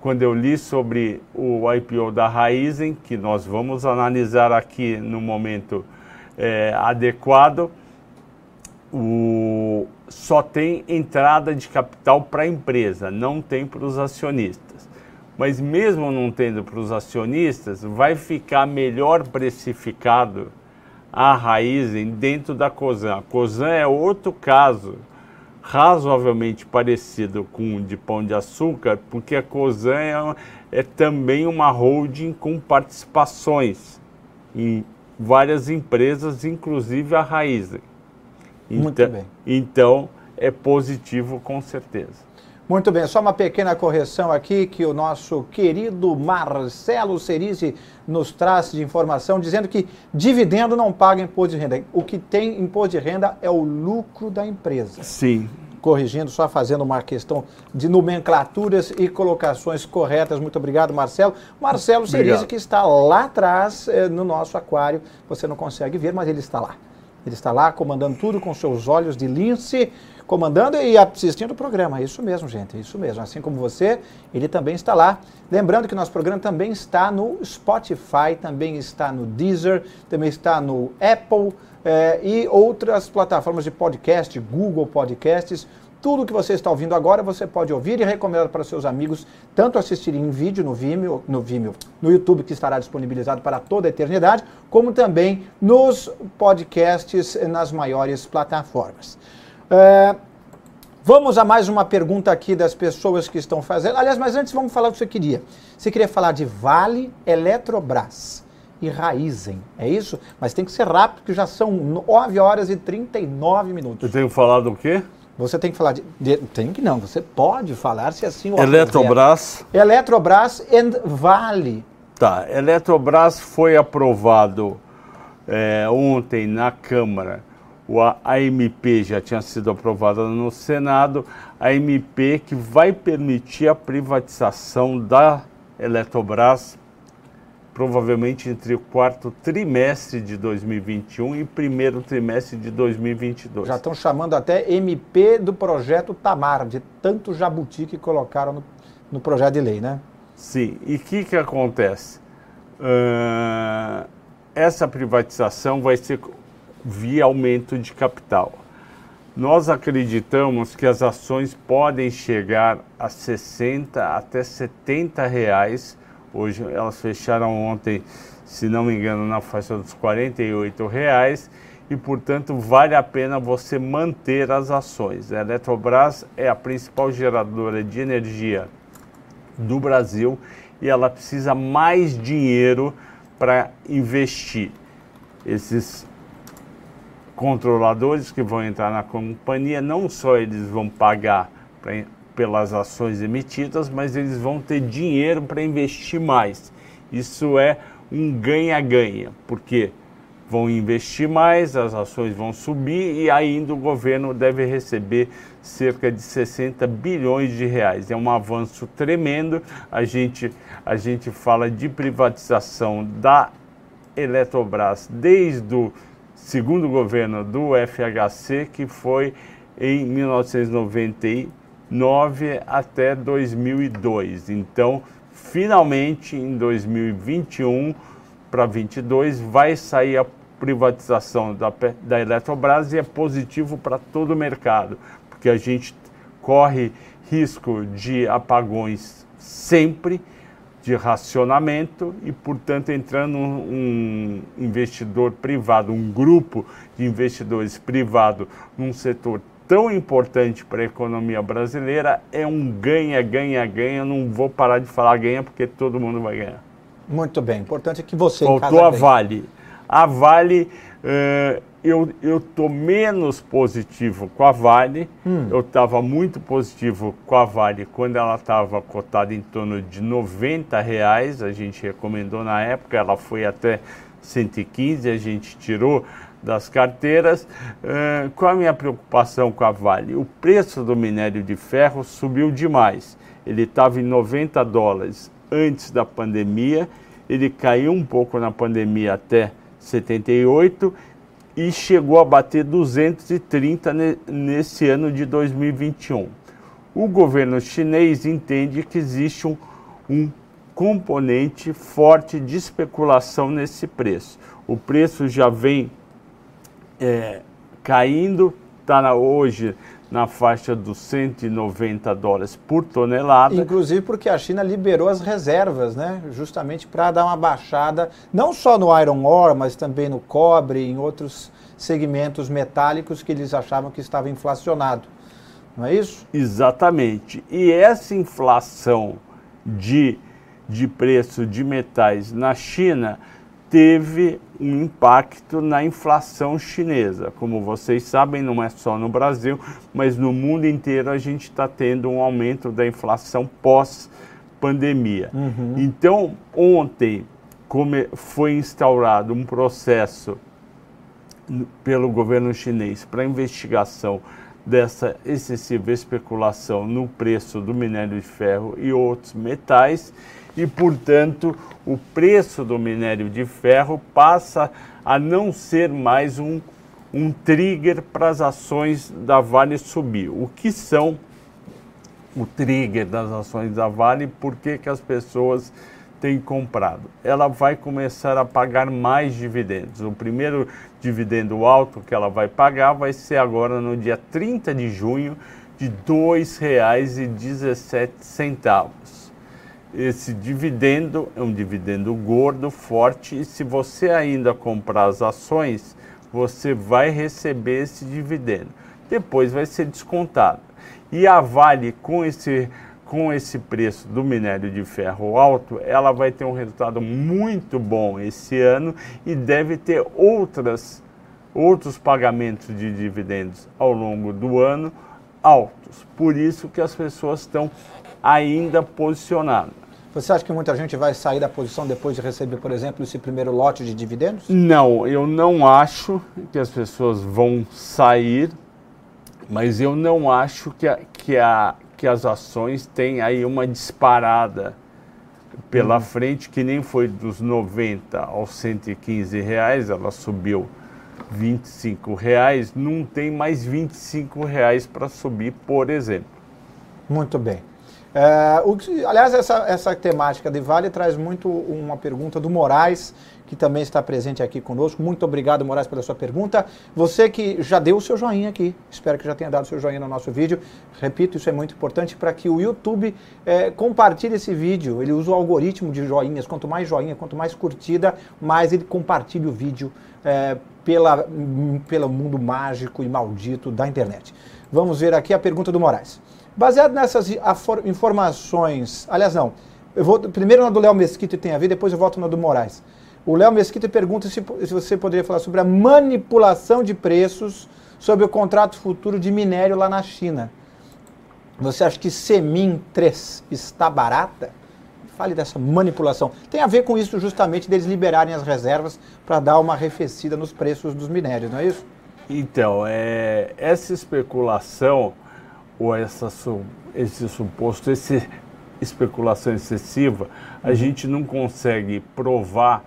quando eu li sobre o IPO da Raizen, que nós vamos analisar aqui no momento é, adequado, o, só tem entrada de capital para a empresa, não tem para os acionistas. Mas mesmo não tendo para os acionistas, vai ficar melhor precificado a Raizen dentro da Cosan. A Cosan é outro caso razoavelmente parecido com o de Pão de Açúcar, porque a Cosan é, é também uma holding com participações em várias empresas, inclusive a Raizen. Muito Então- bem. Então, é positivo com certeza. Muito bem, só uma pequena correção aqui que o nosso querido Marcelo Cerise nos traz de informação, dizendo que dividendo não paga imposto de renda. O que tem imposto de renda é o lucro da empresa. Sim. Corrigindo, só fazendo uma questão de nomenclaturas e colocações corretas. Muito obrigado, Marcelo. Marcelo Cerise, Obrigado. que está lá atrás eh, no nosso aquário. Você não consegue ver, mas ele está lá. Ele está lá comandando tudo com seus olhos de lince, comandando e assistindo o programa. É Isso mesmo, gente, é isso mesmo. Assim como você, ele também está lá. Lembrando que nosso programa também está no Spotify, também está no Deezer, também está no Apple eh, e outras plataformas de podcast, Google Podcasts. Tudo que você está ouvindo agora você pode ouvir e recomendar para seus amigos, tanto assistirem em vídeo no Vimeo, no Vimeo, no YouTube que estará disponibilizado para toda a eternidade, como também nos podcasts nas maiores plataformas. É, Vamos a mais uma pergunta aqui das pessoas que estão fazendo. Aliás, mas antes vamos falar o que você queria. Você queria falar de Vale, Eletrobras e Raizen, é isso? Mas tem que ser rápido, porque já são 9 horas e 39 minutos. Eu tenho falado o quê? Você tem que falar de, de- Tem que não, você pode falar se assim o Eletrobras. houver. Eletrobras e Vale. Tá, Eletrobras foi aprovado é, ontem na Câmara. O A- a MP já tinha sido aprovada no Senado. A MP que vai permitir a privatização da Eletrobras provavelmente entre o quarto trimestre de 2021 e primeiro trimestre de 2022. Já estão chamando até MP do projeto Tamar, de tanto jabuti que colocaram no, no projeto de lei, né? Sim, e o que, que acontece? Ahn, essa privatização vai ser via aumento de capital. Nós acreditamos que as ações podem chegar a 60 até 70 reais. Hoje elas fecharam ontem, se não me engano, na faixa dos 48 reais e, portanto, vale a pena você manter as ações. A Eletrobras é a principal geradora de energia do Brasil e ela precisa mais dinheiro para investir. Esses controladores que vão entrar na companhia, não só eles vão pagar pra, pelas ações emitidas, mas eles vão ter dinheiro para investir mais. Isso é um ganha-ganha, porque vão investir mais, as ações vão subir e ainda o governo deve receber cerca de 60 bilhões de reais. É um avanço tremendo. A gente, a gente fala de privatização da Eletrobras desde o segundo governo do FHC, que foi em 1999 até 2002. Então, finalmente, em 2021 para 22, vai sair a privatização da, da Eletrobras e é positivo para todo o mercado, porque a gente corre risco de apagões sempre. de racionamento e, portanto, entrando um, um investidor privado, um grupo de investidores privado num setor tão importante para a economia brasileira é um ganha, ganha, ganha. Não vou parar de falar ganha porque todo mundo vai ganhar. Muito bem. Importante é que você. Faltou a Vale. A Vale. Uh, eu estou menos positivo com a Vale. Hum. Eu estava muito positivo com a Vale quando ela estava cotada em torno de 90 reais. A gente recomendou na época, ela foi até 115, a gente tirou das carteiras. Uh, qual a minha preocupação com a Vale? O preço do minério de ferro subiu demais. Ele estava em 90 dólares antes da pandemia, ele caiu um pouco na pandemia até 78 e chegou a bater 230 nesse ano de 2021. O governo chinês entende que existe um, um componente forte de especulação nesse preço. O preço já vem é, caindo, está hoje na faixa dos 190 dólares por tonelada. Inclusive porque a China liberou as reservas, né? Justamente para dar uma baixada, não só no iron ore, mas também no cobre, em outros segmentos metálicos que eles achavam que estava inflacionado. Não é isso? Exatamente. E essa inflação de, de preço de metais na China teve um impacto na inflação chinesa. Como vocês sabem, não é só no Brasil, mas no mundo inteiro a gente está tendo um aumento da inflação pós-pandemia. Uhum. Então, ontem foi instaurado um processo pelo governo chinês para investigação dessa excessiva especulação no preço do minério de ferro e outros metais e, portanto, o preço do minério de ferro passa a não ser mais um, um trigger para as ações da Vale subir. O que são o trigger das ações da Vale? Por que, que as pessoas têm comprado? Ela vai começar a pagar mais dividendos. O primeiro dividendo alto que ela vai pagar vai ser agora no dia 30 de junho de R$ 2,17 esse dividendo é um dividendo gordo, forte, e se você ainda comprar as ações, você vai receber esse dividendo. Depois vai ser descontado. E a Vale, com esse, com esse preço do minério de ferro alto, ela vai ter um resultado muito bom esse ano e deve ter outras, outros pagamentos de dividendos ao longo do ano altos. Por isso que as pessoas estão ainda posicionadas. Você acha que muita gente vai sair da posição depois de receber, por exemplo, esse primeiro lote de dividendos? Não, eu não acho que as pessoas vão sair, mas eu não acho que, a, que, a, que as ações têm aí uma disparada pela hum. frente, que nem foi dos 90 aos 115 reais, ela subiu 25 reais, não tem mais 25 reais para subir, por exemplo. Muito bem. É, o aliás, essa, essa temática de Vale traz muito uma pergunta do Moraes, que também está presente aqui conosco. Muito obrigado, Moraes, pela sua pergunta. Você que já deu o seu joinha aqui, espero que já tenha dado o seu joinha no nosso vídeo. Repito, isso é muito importante para que o YouTube é, compartilhe esse vídeo. Ele usa o algoritmo de joinhas. Quanto mais joinha, quanto mais curtida, mais ele compartilha o vídeo é, pela, pelo mundo mágico e maldito da internet. Vamos ver aqui a pergunta do Moraes. Baseado nessas informações, aliás, não, eu vou primeiro na do Léo Mesquita tem a ver, depois eu volto na do Moraes. O Léo Mesquita pergunta se, se você poderia falar sobre a manipulação de preços sobre o contrato futuro de minério lá na China. Você acha que Semin 3 está barata? Fale dessa manipulação. Tem a ver com isso justamente deles liberarem as reservas para dar uma arrefecida nos preços dos minérios, não é isso? Então, é, essa especulação ou essa, esse suposto, essa especulação excessiva, a uhum. gente não consegue provar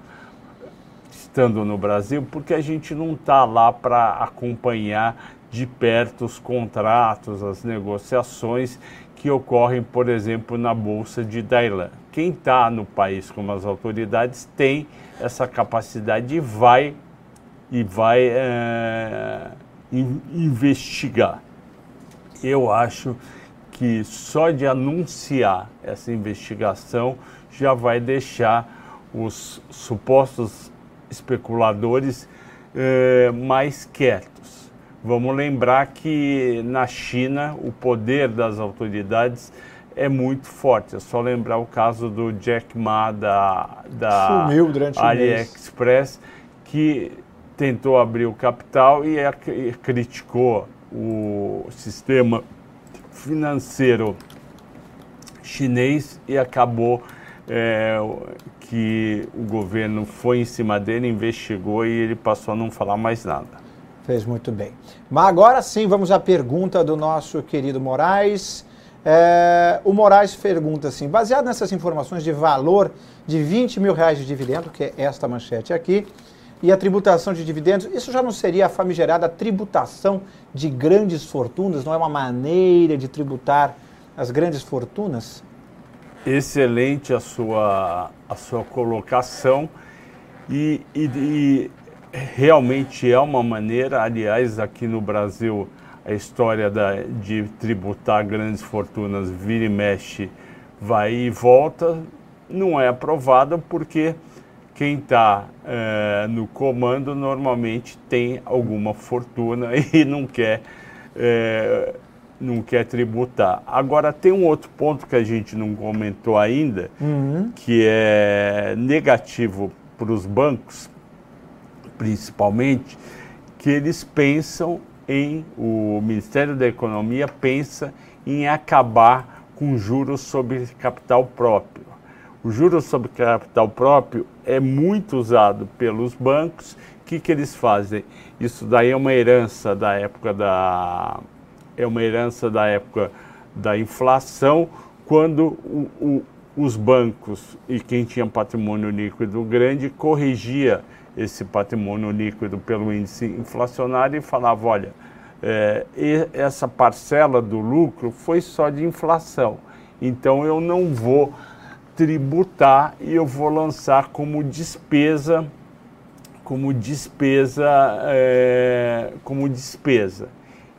estando no Brasil, porque a gente não está lá para acompanhar de perto os contratos, as negociações que ocorrem, por exemplo, na Bolsa de Dailan. Quem está no país como as autoridades tem essa capacidade e vai, e vai é, investigar eu acho que só de anunciar essa investigação já vai deixar os supostos especuladores eh, mais quietos. Vamos lembrar que na China o poder das autoridades é muito forte. É só lembrar o caso do Jack Ma da, da AliExpress, que tentou abrir o capital e, criticou o sistema financeiro chinês e acabou é, que o governo foi em cima dele, investigou e ele passou a não falar mais nada. Fez muito bem. Mas agora sim, vamos à pergunta do nosso querido Moraes. É, o Moraes pergunta assim: baseado nessas informações de valor de 20 mil reais de dividendo, que é esta manchete aqui, e a tributação de dividendos, isso já não seria a famigerada tributação de grandes fortunas? Não é uma maneira de tributar as grandes fortunas? Excelente a sua, a sua colocação e, e, e realmente é uma maneira, aliás, aqui no Brasil a história da, de tributar grandes fortunas vira e mexe, vai e volta, não é aprovada porque quem está é, eh, no comando normalmente tem alguma fortuna (laughs) e não quer, é, não quer tributar. Agora, tem um outro ponto que a gente não comentou ainda, uhum. que é negativo para os bancos, principalmente, que eles pensam em o Ministério da Economia pensa em acabar com juros sobre capital próprio. O juros sobre capital próprio é muito usado pelos bancos. O que, que eles fazem? Isso daí é uma herança da época da é uma herança da época da inflação, quando o, o, os bancos e quem tinha patrimônio líquido grande corrigia esse patrimônio líquido pelo índice inflacionário e falava, olha, é, essa parcela do lucro foi só de inflação, então eu não vou tributar e eu vou lançar como despesa, como despesa, é, como despesa.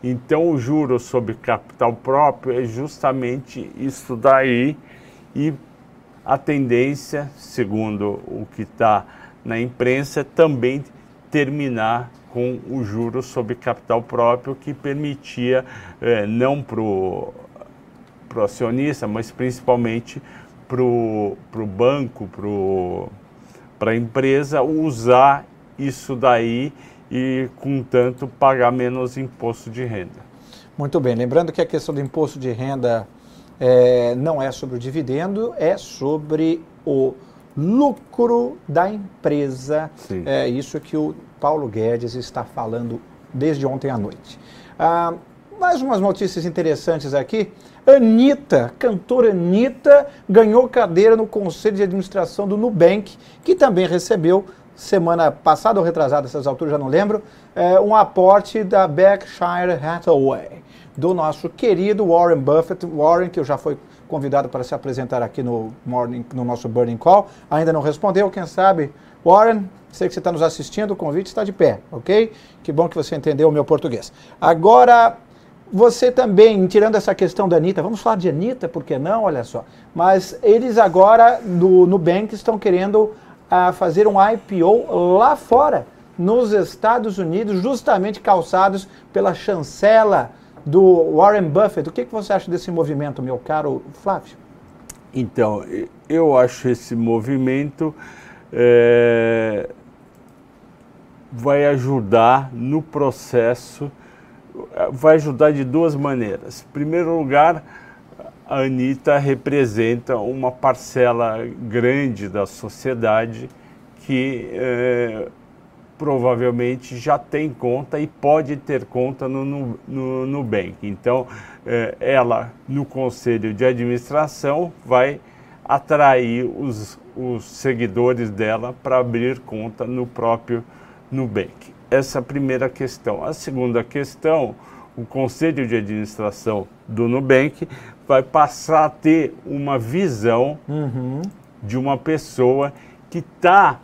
Então o juro sobre capital próprio é justamente isso daí e a tendência, segundo o que está na imprensa também terminar com o juro sobre capital próprio que permitia, eh, não para o acionista, mas principalmente para o banco, para a empresa usar isso daí e, contanto, pagar menos imposto de renda. Muito bem. Lembrando que a questão do imposto de renda é, não é sobre o dividendo, é sobre o lucro da empresa. Sim. É isso que o Paulo Guedes está falando desde ontem à noite. Ah, mais umas notícias interessantes aqui. Anitta, cantora Anitta, ganhou cadeira no Conselho de Administração do Nubank, que também recebeu, semana passada ou retrasada, essas alturas já não lembro, é, um aporte da Berkshire Hathaway, do nosso querido Warren Buffett. Warren, que eu já fui convidado para se apresentar aqui no, morning, no nosso Burning Call. Ainda não respondeu, quem sabe? Warren, sei que você está nos assistindo, o convite está de pé, ok? Que bom que você entendeu o meu português. Agora, você também, tirando essa questão da Anitta, vamos falar de Anitta, por que não? Olha só. Mas eles agora, do Nubank, estão querendo uh, fazer um IPO lá fora, nos Estados Unidos, justamente calçados pela chancela do Warren Buffett. O que, que você acha desse movimento, meu caro Flávio? Então, eu acho esse movimento é, vai ajudar no processo, vai ajudar de duas maneiras. Em primeiro lugar, a Anitta representa uma parcela grande da sociedade que é, provavelmente já tem conta e pode ter conta no, no, no Nubank. Então, eh, ela, no conselho de administração, vai atrair os, os seguidores dela para abrir conta no próprio Nubank. Essa primeira questão. A segunda questão, o conselho de administração do Nubank vai passar a ter uma visão uhum. de uma pessoa que está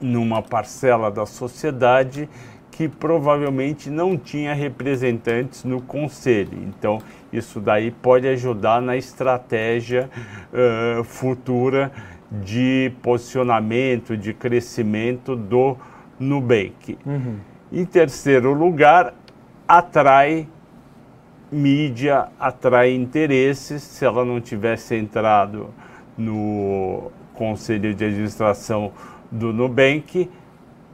numa parcela da sociedade que provavelmente não tinha representantes no conselho. Então, Isso daí pode ajudar na estratégia uh, futura de posicionamento, de crescimento do Nubank. Uhum. Em terceiro lugar, atrai mídia, atrai interesses. Se ela não tivesse entrado no conselho de administração do Nubank,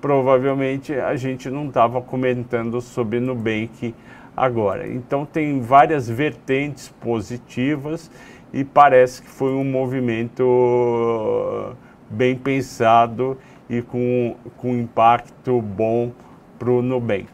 provavelmente a gente não estava comentando sobre Nubank agora. Então tem várias vertentes positivas e parece que foi um movimento bem pensado e com, com impacto bom para o Nubank.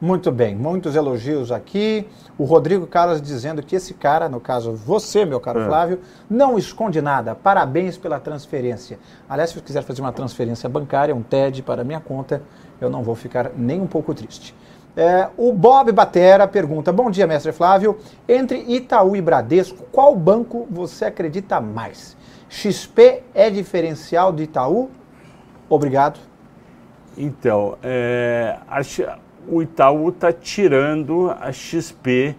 Muito bem, muitos elogios aqui. O Rodrigo Carlos dizendo que esse cara, no caso você, meu caro é. Flávio, não esconde nada. Parabéns pela transferência. Aliás, se você quiser fazer uma transferência bancária, um TED para minha conta, eu não vou ficar nem um pouco triste. É, o Bob Batera pergunta: Bom dia, mestre Flávio. Entre Itaú e Bradesco, qual banco você acredita mais? XP é diferencial do Itaú? Obrigado. Então, é, o Itaú está tirando a XP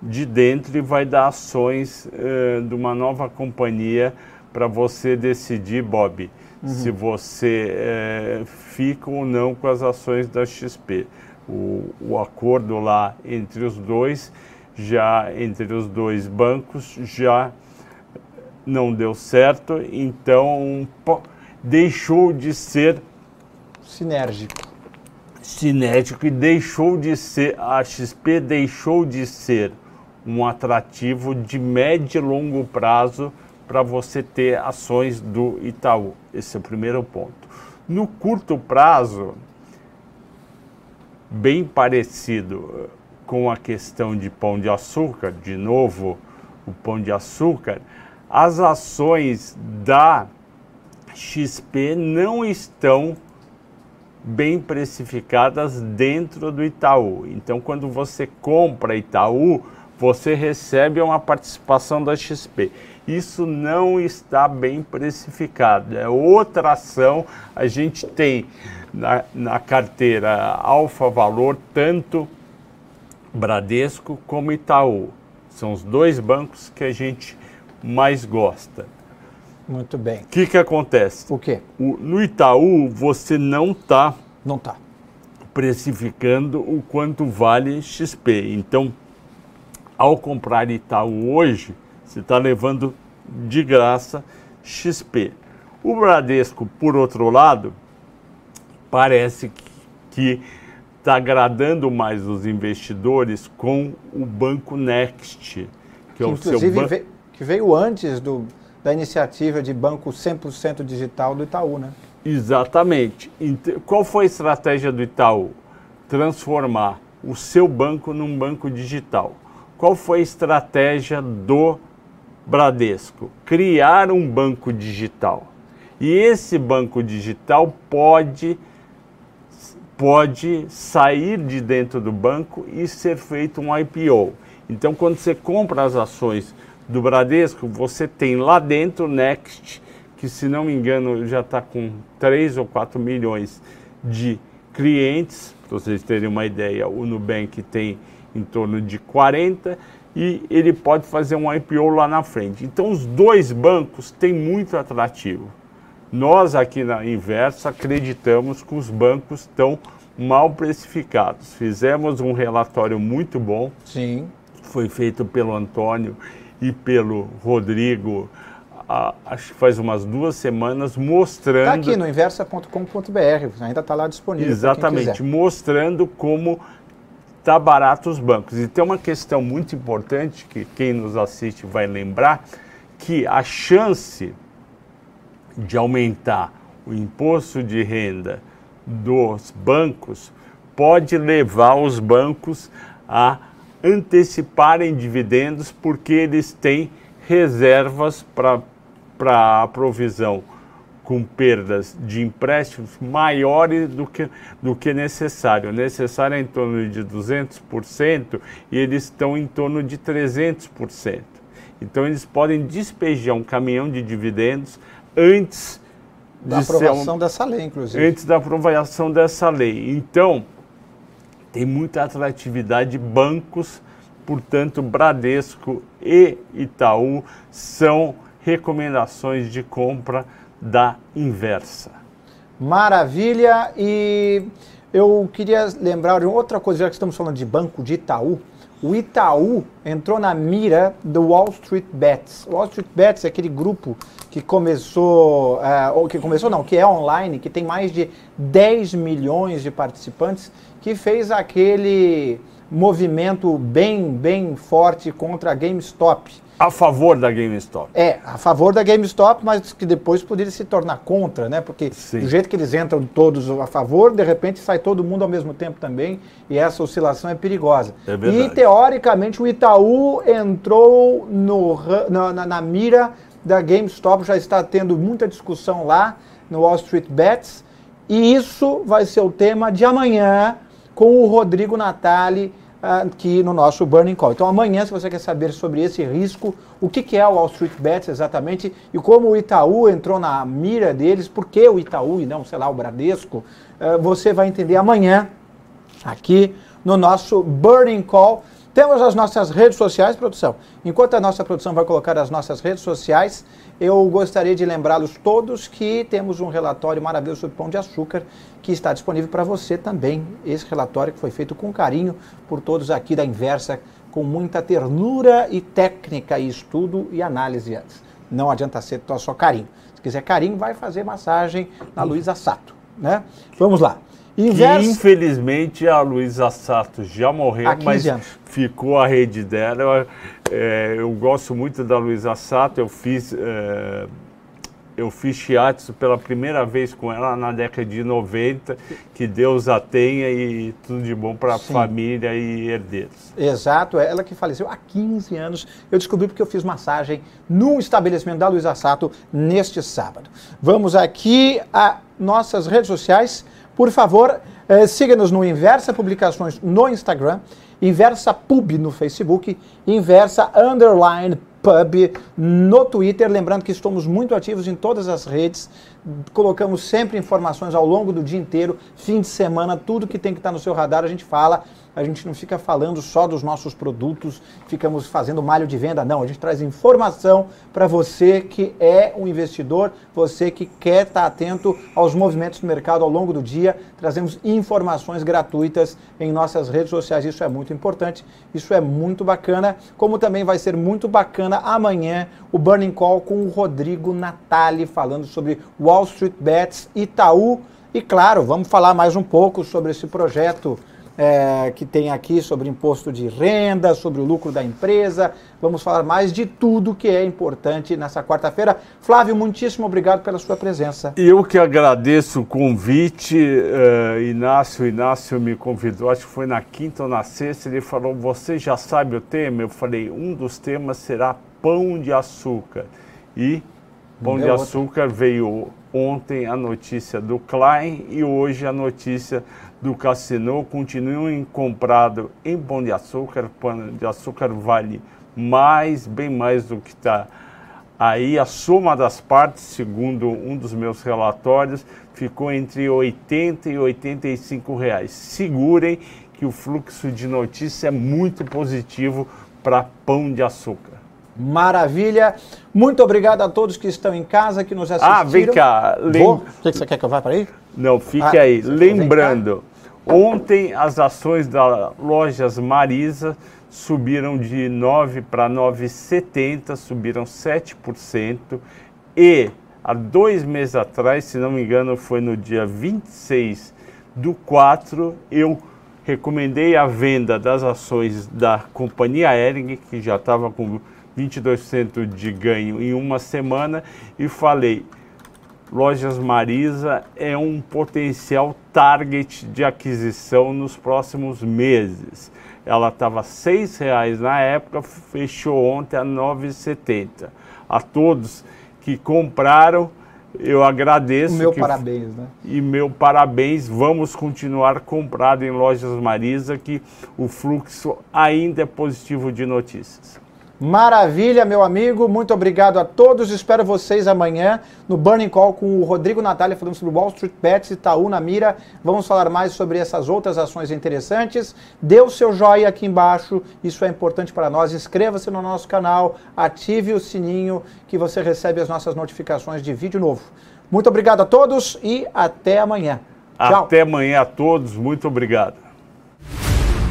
de dentro e vai dar ações uh, de uma nova companhia para você decidir, Bob, uhum. se você uh, fica ou não com as ações da XP. O, o acordo lá entre os dois, já entre os dois bancos, já não deu certo, então deixou de ser sinérgico cinético e deixou de ser, a XP deixou de ser um atrativo de médio e longo prazo para você ter ações do Itaú. Esse é o primeiro ponto. No curto prazo, bem parecido com a questão de pão de açúcar, de novo, o pão de açúcar, as ações da XP não estão bem precificadas dentro do Itaú. Então, quando você compra Itaú, você recebe uma participação da XP. Isso não está bem precificado. É outra ação. A gente tem na, na carteira Alfa Valor tanto Bradesco como Itaú. São os dois bancos que a gente mais gosta. Muito bem. O que, que acontece? O quê? O, no Itaú, você não está. Não está. Precificando o quanto vale XP. Então, ao comprar Itaú hoje, você está levando de graça XP. O Bradesco, por outro lado, parece que está agradando mais os investidores com o Banco Next, que, que é o seu banco. Que veio antes do, da iniciativa de banco 100% digital do Itaú, né? Exatamente. Qual foi a estratégia do Itaú? Transformar o seu banco num banco digital. Qual foi a estratégia do Bradesco? Criar um banco digital. E esse banco digital pode pode sair de dentro do banco e ser feito um IPO. Então, quando você compra as ações do Bradesco, você tem lá dentro o Next, que se não me engano já está com 3 ou 4 milhões de clientes, para vocês terem uma ideia, o Nubank tem em torno de 40 e ele pode fazer um IPO lá na frente. Então os dois bancos têm muito atrativo. Nós aqui na Inversa acreditamos que os bancos estão mal precificados. Fizemos um relatório muito bom. Sim. Foi feito pelo Antônio e pelo Rodrigo, a, acho que faz umas duas semanas, mostrando. Está aqui no inversa.com.br, ainda está lá disponível. Exatamente, mostrando como está barato os bancos. E tem uma questão muito importante que quem nos assiste vai lembrar, que a chance de aumentar o imposto de renda dos bancos pode levar os bancos a anteciparem dividendos porque eles têm reservas para a provisão com perdas de empréstimos maiores do que, do que necessário. Necessário é em torno de 200% e eles estão em torno de 300%. Então eles podem despejar um caminhão de dividendos antes da aprovação um, dessa lei, inclusive. Antes da aprovação dessa lei. Então, tem muita atratividade de bancos portanto, Bradesco e Itaú são recomendações de compra da inversa. Maravilha! E eu queria lembrar de outra coisa, já que estamos falando de banco de Itaú. O Itaú entrou na mira do Wall Street Bets. O Wall Street Bets é aquele grupo que começou, é, ou que começou não, que é online, que tem mais de 10 milhões de participantes, que fez aquele movimento bem, bem forte contra a GameStop. A favor da GameStop. É, a favor da GameStop, mas que depois poderia se tornar contra, né? Porque Sim. do jeito que eles entram todos a favor, de repente sai todo mundo ao mesmo tempo também, e essa oscilação é perigosa. É verdade. E teoricamente o Itaú entrou no, na, na- na mira da GameStop, já está tendo muita discussão lá no Wall Street Bets, e isso vai ser o tema de amanhã com o Rodrigo Natali ah, aqui no nosso Burning Call. Então amanhã, se você quer saber sobre esse risco, o que, que é o Wall Street Bets exatamente e como o Itaú entrou na mira deles, por que o Itaú e não, sei lá, o Bradesco, ah, você vai entender amanhã aqui no nosso Burning Call. Temos as nossas redes sociais, produção. Enquanto a nossa produção vai colocar as nossas redes sociais, eu gostaria de lembrá-los todos que temos um relatório maravilhoso sobre pão de açúcar que está disponível para você também. Esse relatório que foi feito com carinho por todos aqui da Inversa, com muita ternura e técnica e estudo e análise antes. Não adianta ser só carinho. Se quiser carinho, vai fazer massagem na Luísa Sato, né? Vamos lá. Que, infelizmente a Luísa Sato já morreu, Há 15 mas anos. ficou a rede dela. Eu, é, eu gosto muito da Luísa Sato, eu fiz, é, eu fiz shiatsu pela primeira vez com ela na década de 90. Que Deus a tenha e tudo de bom para a família e herdeiros. Exato, é ela que faleceu há 15 anos. Eu descobri porque eu fiz massagem no estabelecimento da Luísa Sato neste sábado. Vamos aqui a nossas redes sociais. Por favor, eh, siga-nos no Inversa Publicações no Instagram, Inversa Pub no Facebook, Inversa Underline Pub no Twitter. Lembrando que estamos muito ativos em todas as redes. Colocamos sempre informações ao longo do dia inteiro, fim de semana, tudo que tem que estar no seu radar a gente fala. A gente não fica falando só dos nossos produtos, ficamos fazendo malho de venda, não. A gente traz informação para você que é um investidor, você que quer estar atento aos movimentos do mercado ao longo do dia. Trazemos informações gratuitas em nossas redes sociais. Isso é muito importante, isso é muito bacana. Como também vai ser muito bacana amanhã o Burning Call com o Rodrigo Natali falando sobre Wall Street Bets, Itaú. E claro, vamos falar mais um pouco sobre esse projeto é, que tem aqui sobre imposto de renda, sobre o lucro da empresa. Vamos falar mais de tudo que é importante nessa quarta-feira. Flávio, muitíssimo obrigado pela sua presença. Eu que agradeço o convite, eh, Inácio. Inácio me convidou, acho que foi na quinta ou na sexta. Ele falou: Você já sabe o tema? Eu falei: Um dos temas será pão de açúcar. E pão Deu de outro. açúcar veio ontem a notícia do Klein e hoje a notícia do Cassino. Continuem comprado em pão de açúcar. Pão de açúcar vale mais, bem mais do que está Aí a soma das partes, segundo um dos meus relatórios, ficou entre 80 e 85 reais. Segurem que o fluxo de notícia é muito positivo para pão de açúcar. Maravilha. Muito obrigado a todos que estão em casa, que nos assistiram. Ah, vem cá. lem- Vou? O que você quer que eu vá para aí? Não, fique Ah, aí. Lembrando, ontem as ações da Lojas Marisa subiram de 9 para 9,70, subiram 7%. E há dois meses atrás, se não me engano, foi no dia 26 do 4, eu recomendei a venda das ações da companhia Ering, que já estava com 22% de ganho em uma semana, e falei: Lojas Marisa é um potencial target de aquisição nos próximos meses. Ela estava R$ 6,00 na época, fechou ontem a R$ 9,70. A todos que compraram, eu agradeço. O meu que- parabéns, né? E meu parabéns, vamos continuar comprado em Lojas Marisa, que o fluxo ainda é positivo de notícias. Maravilha, meu amigo. Muito obrigado a todos. Espero vocês amanhã no Burning Call com o Rodrigo Natália falando sobre Wall Street Bets, Itaú na mira. Vamos falar mais sobre essas outras ações interessantes. Dê o seu joinha aqui embaixo, isso é importante para nós. Inscreva-se no nosso canal, ative o sininho que você recebe as nossas notificações de vídeo novo. Muito obrigado a todos e até amanhã. Tchau. Até amanhã a todos. Muito obrigado.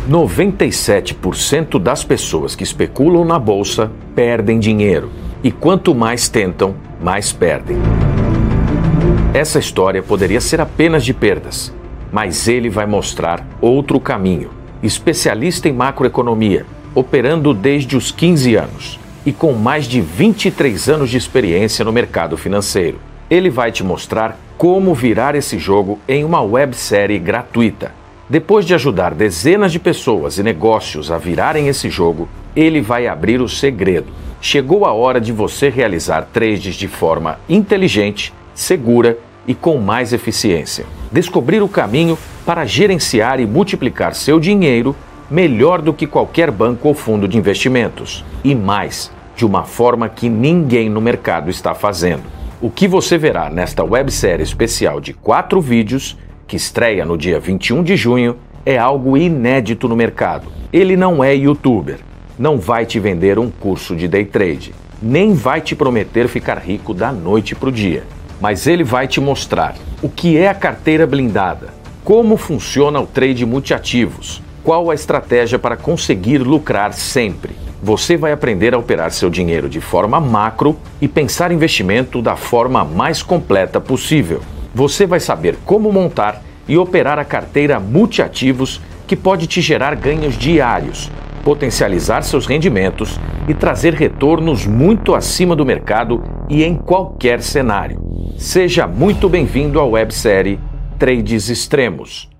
97% das pessoas que especulam na bolsa perdem dinheiro. E quanto mais tentam, mais perdem. Essa história poderia ser apenas de perdas, mas ele vai mostrar outro caminho. Especialista em macroeconomia, operando desde os 15 anos e com mais de 23 anos de experiência no mercado financeiro. Ele vai te mostrar como virar esse jogo em uma websérie gratuita depois de ajudar dezenas de pessoas e negócios a virarem esse jogo, ele vai abrir o segredo. Chegou a hora de você realizar trades de forma inteligente, segura e com mais eficiência. Descobrir o caminho para gerenciar e multiplicar seu dinheiro melhor do que qualquer banco ou fundo de investimentos. E mais, de uma forma que ninguém no mercado está fazendo. O que você verá nesta websérie especial de quatro vídeos que estreia no dia 21 de junho, é algo inédito no mercado. Ele não é youtuber, não vai te vender um curso de day trade, nem vai te prometer ficar rico da noite para o dia. Mas ele vai te mostrar o que é a carteira blindada, como funciona o trade multiativos, qual a estratégia para conseguir lucrar sempre. Você vai aprender a operar seu dinheiro de forma macro e pensar investimento da forma mais completa possível você vai saber como montar e operar a carteira multiativos que pode te gerar ganhos diários, potencializar seus rendimentos e trazer retornos muito acima do mercado e em qualquer cenário. Seja muito bem-vindo à websérie Trades Extremos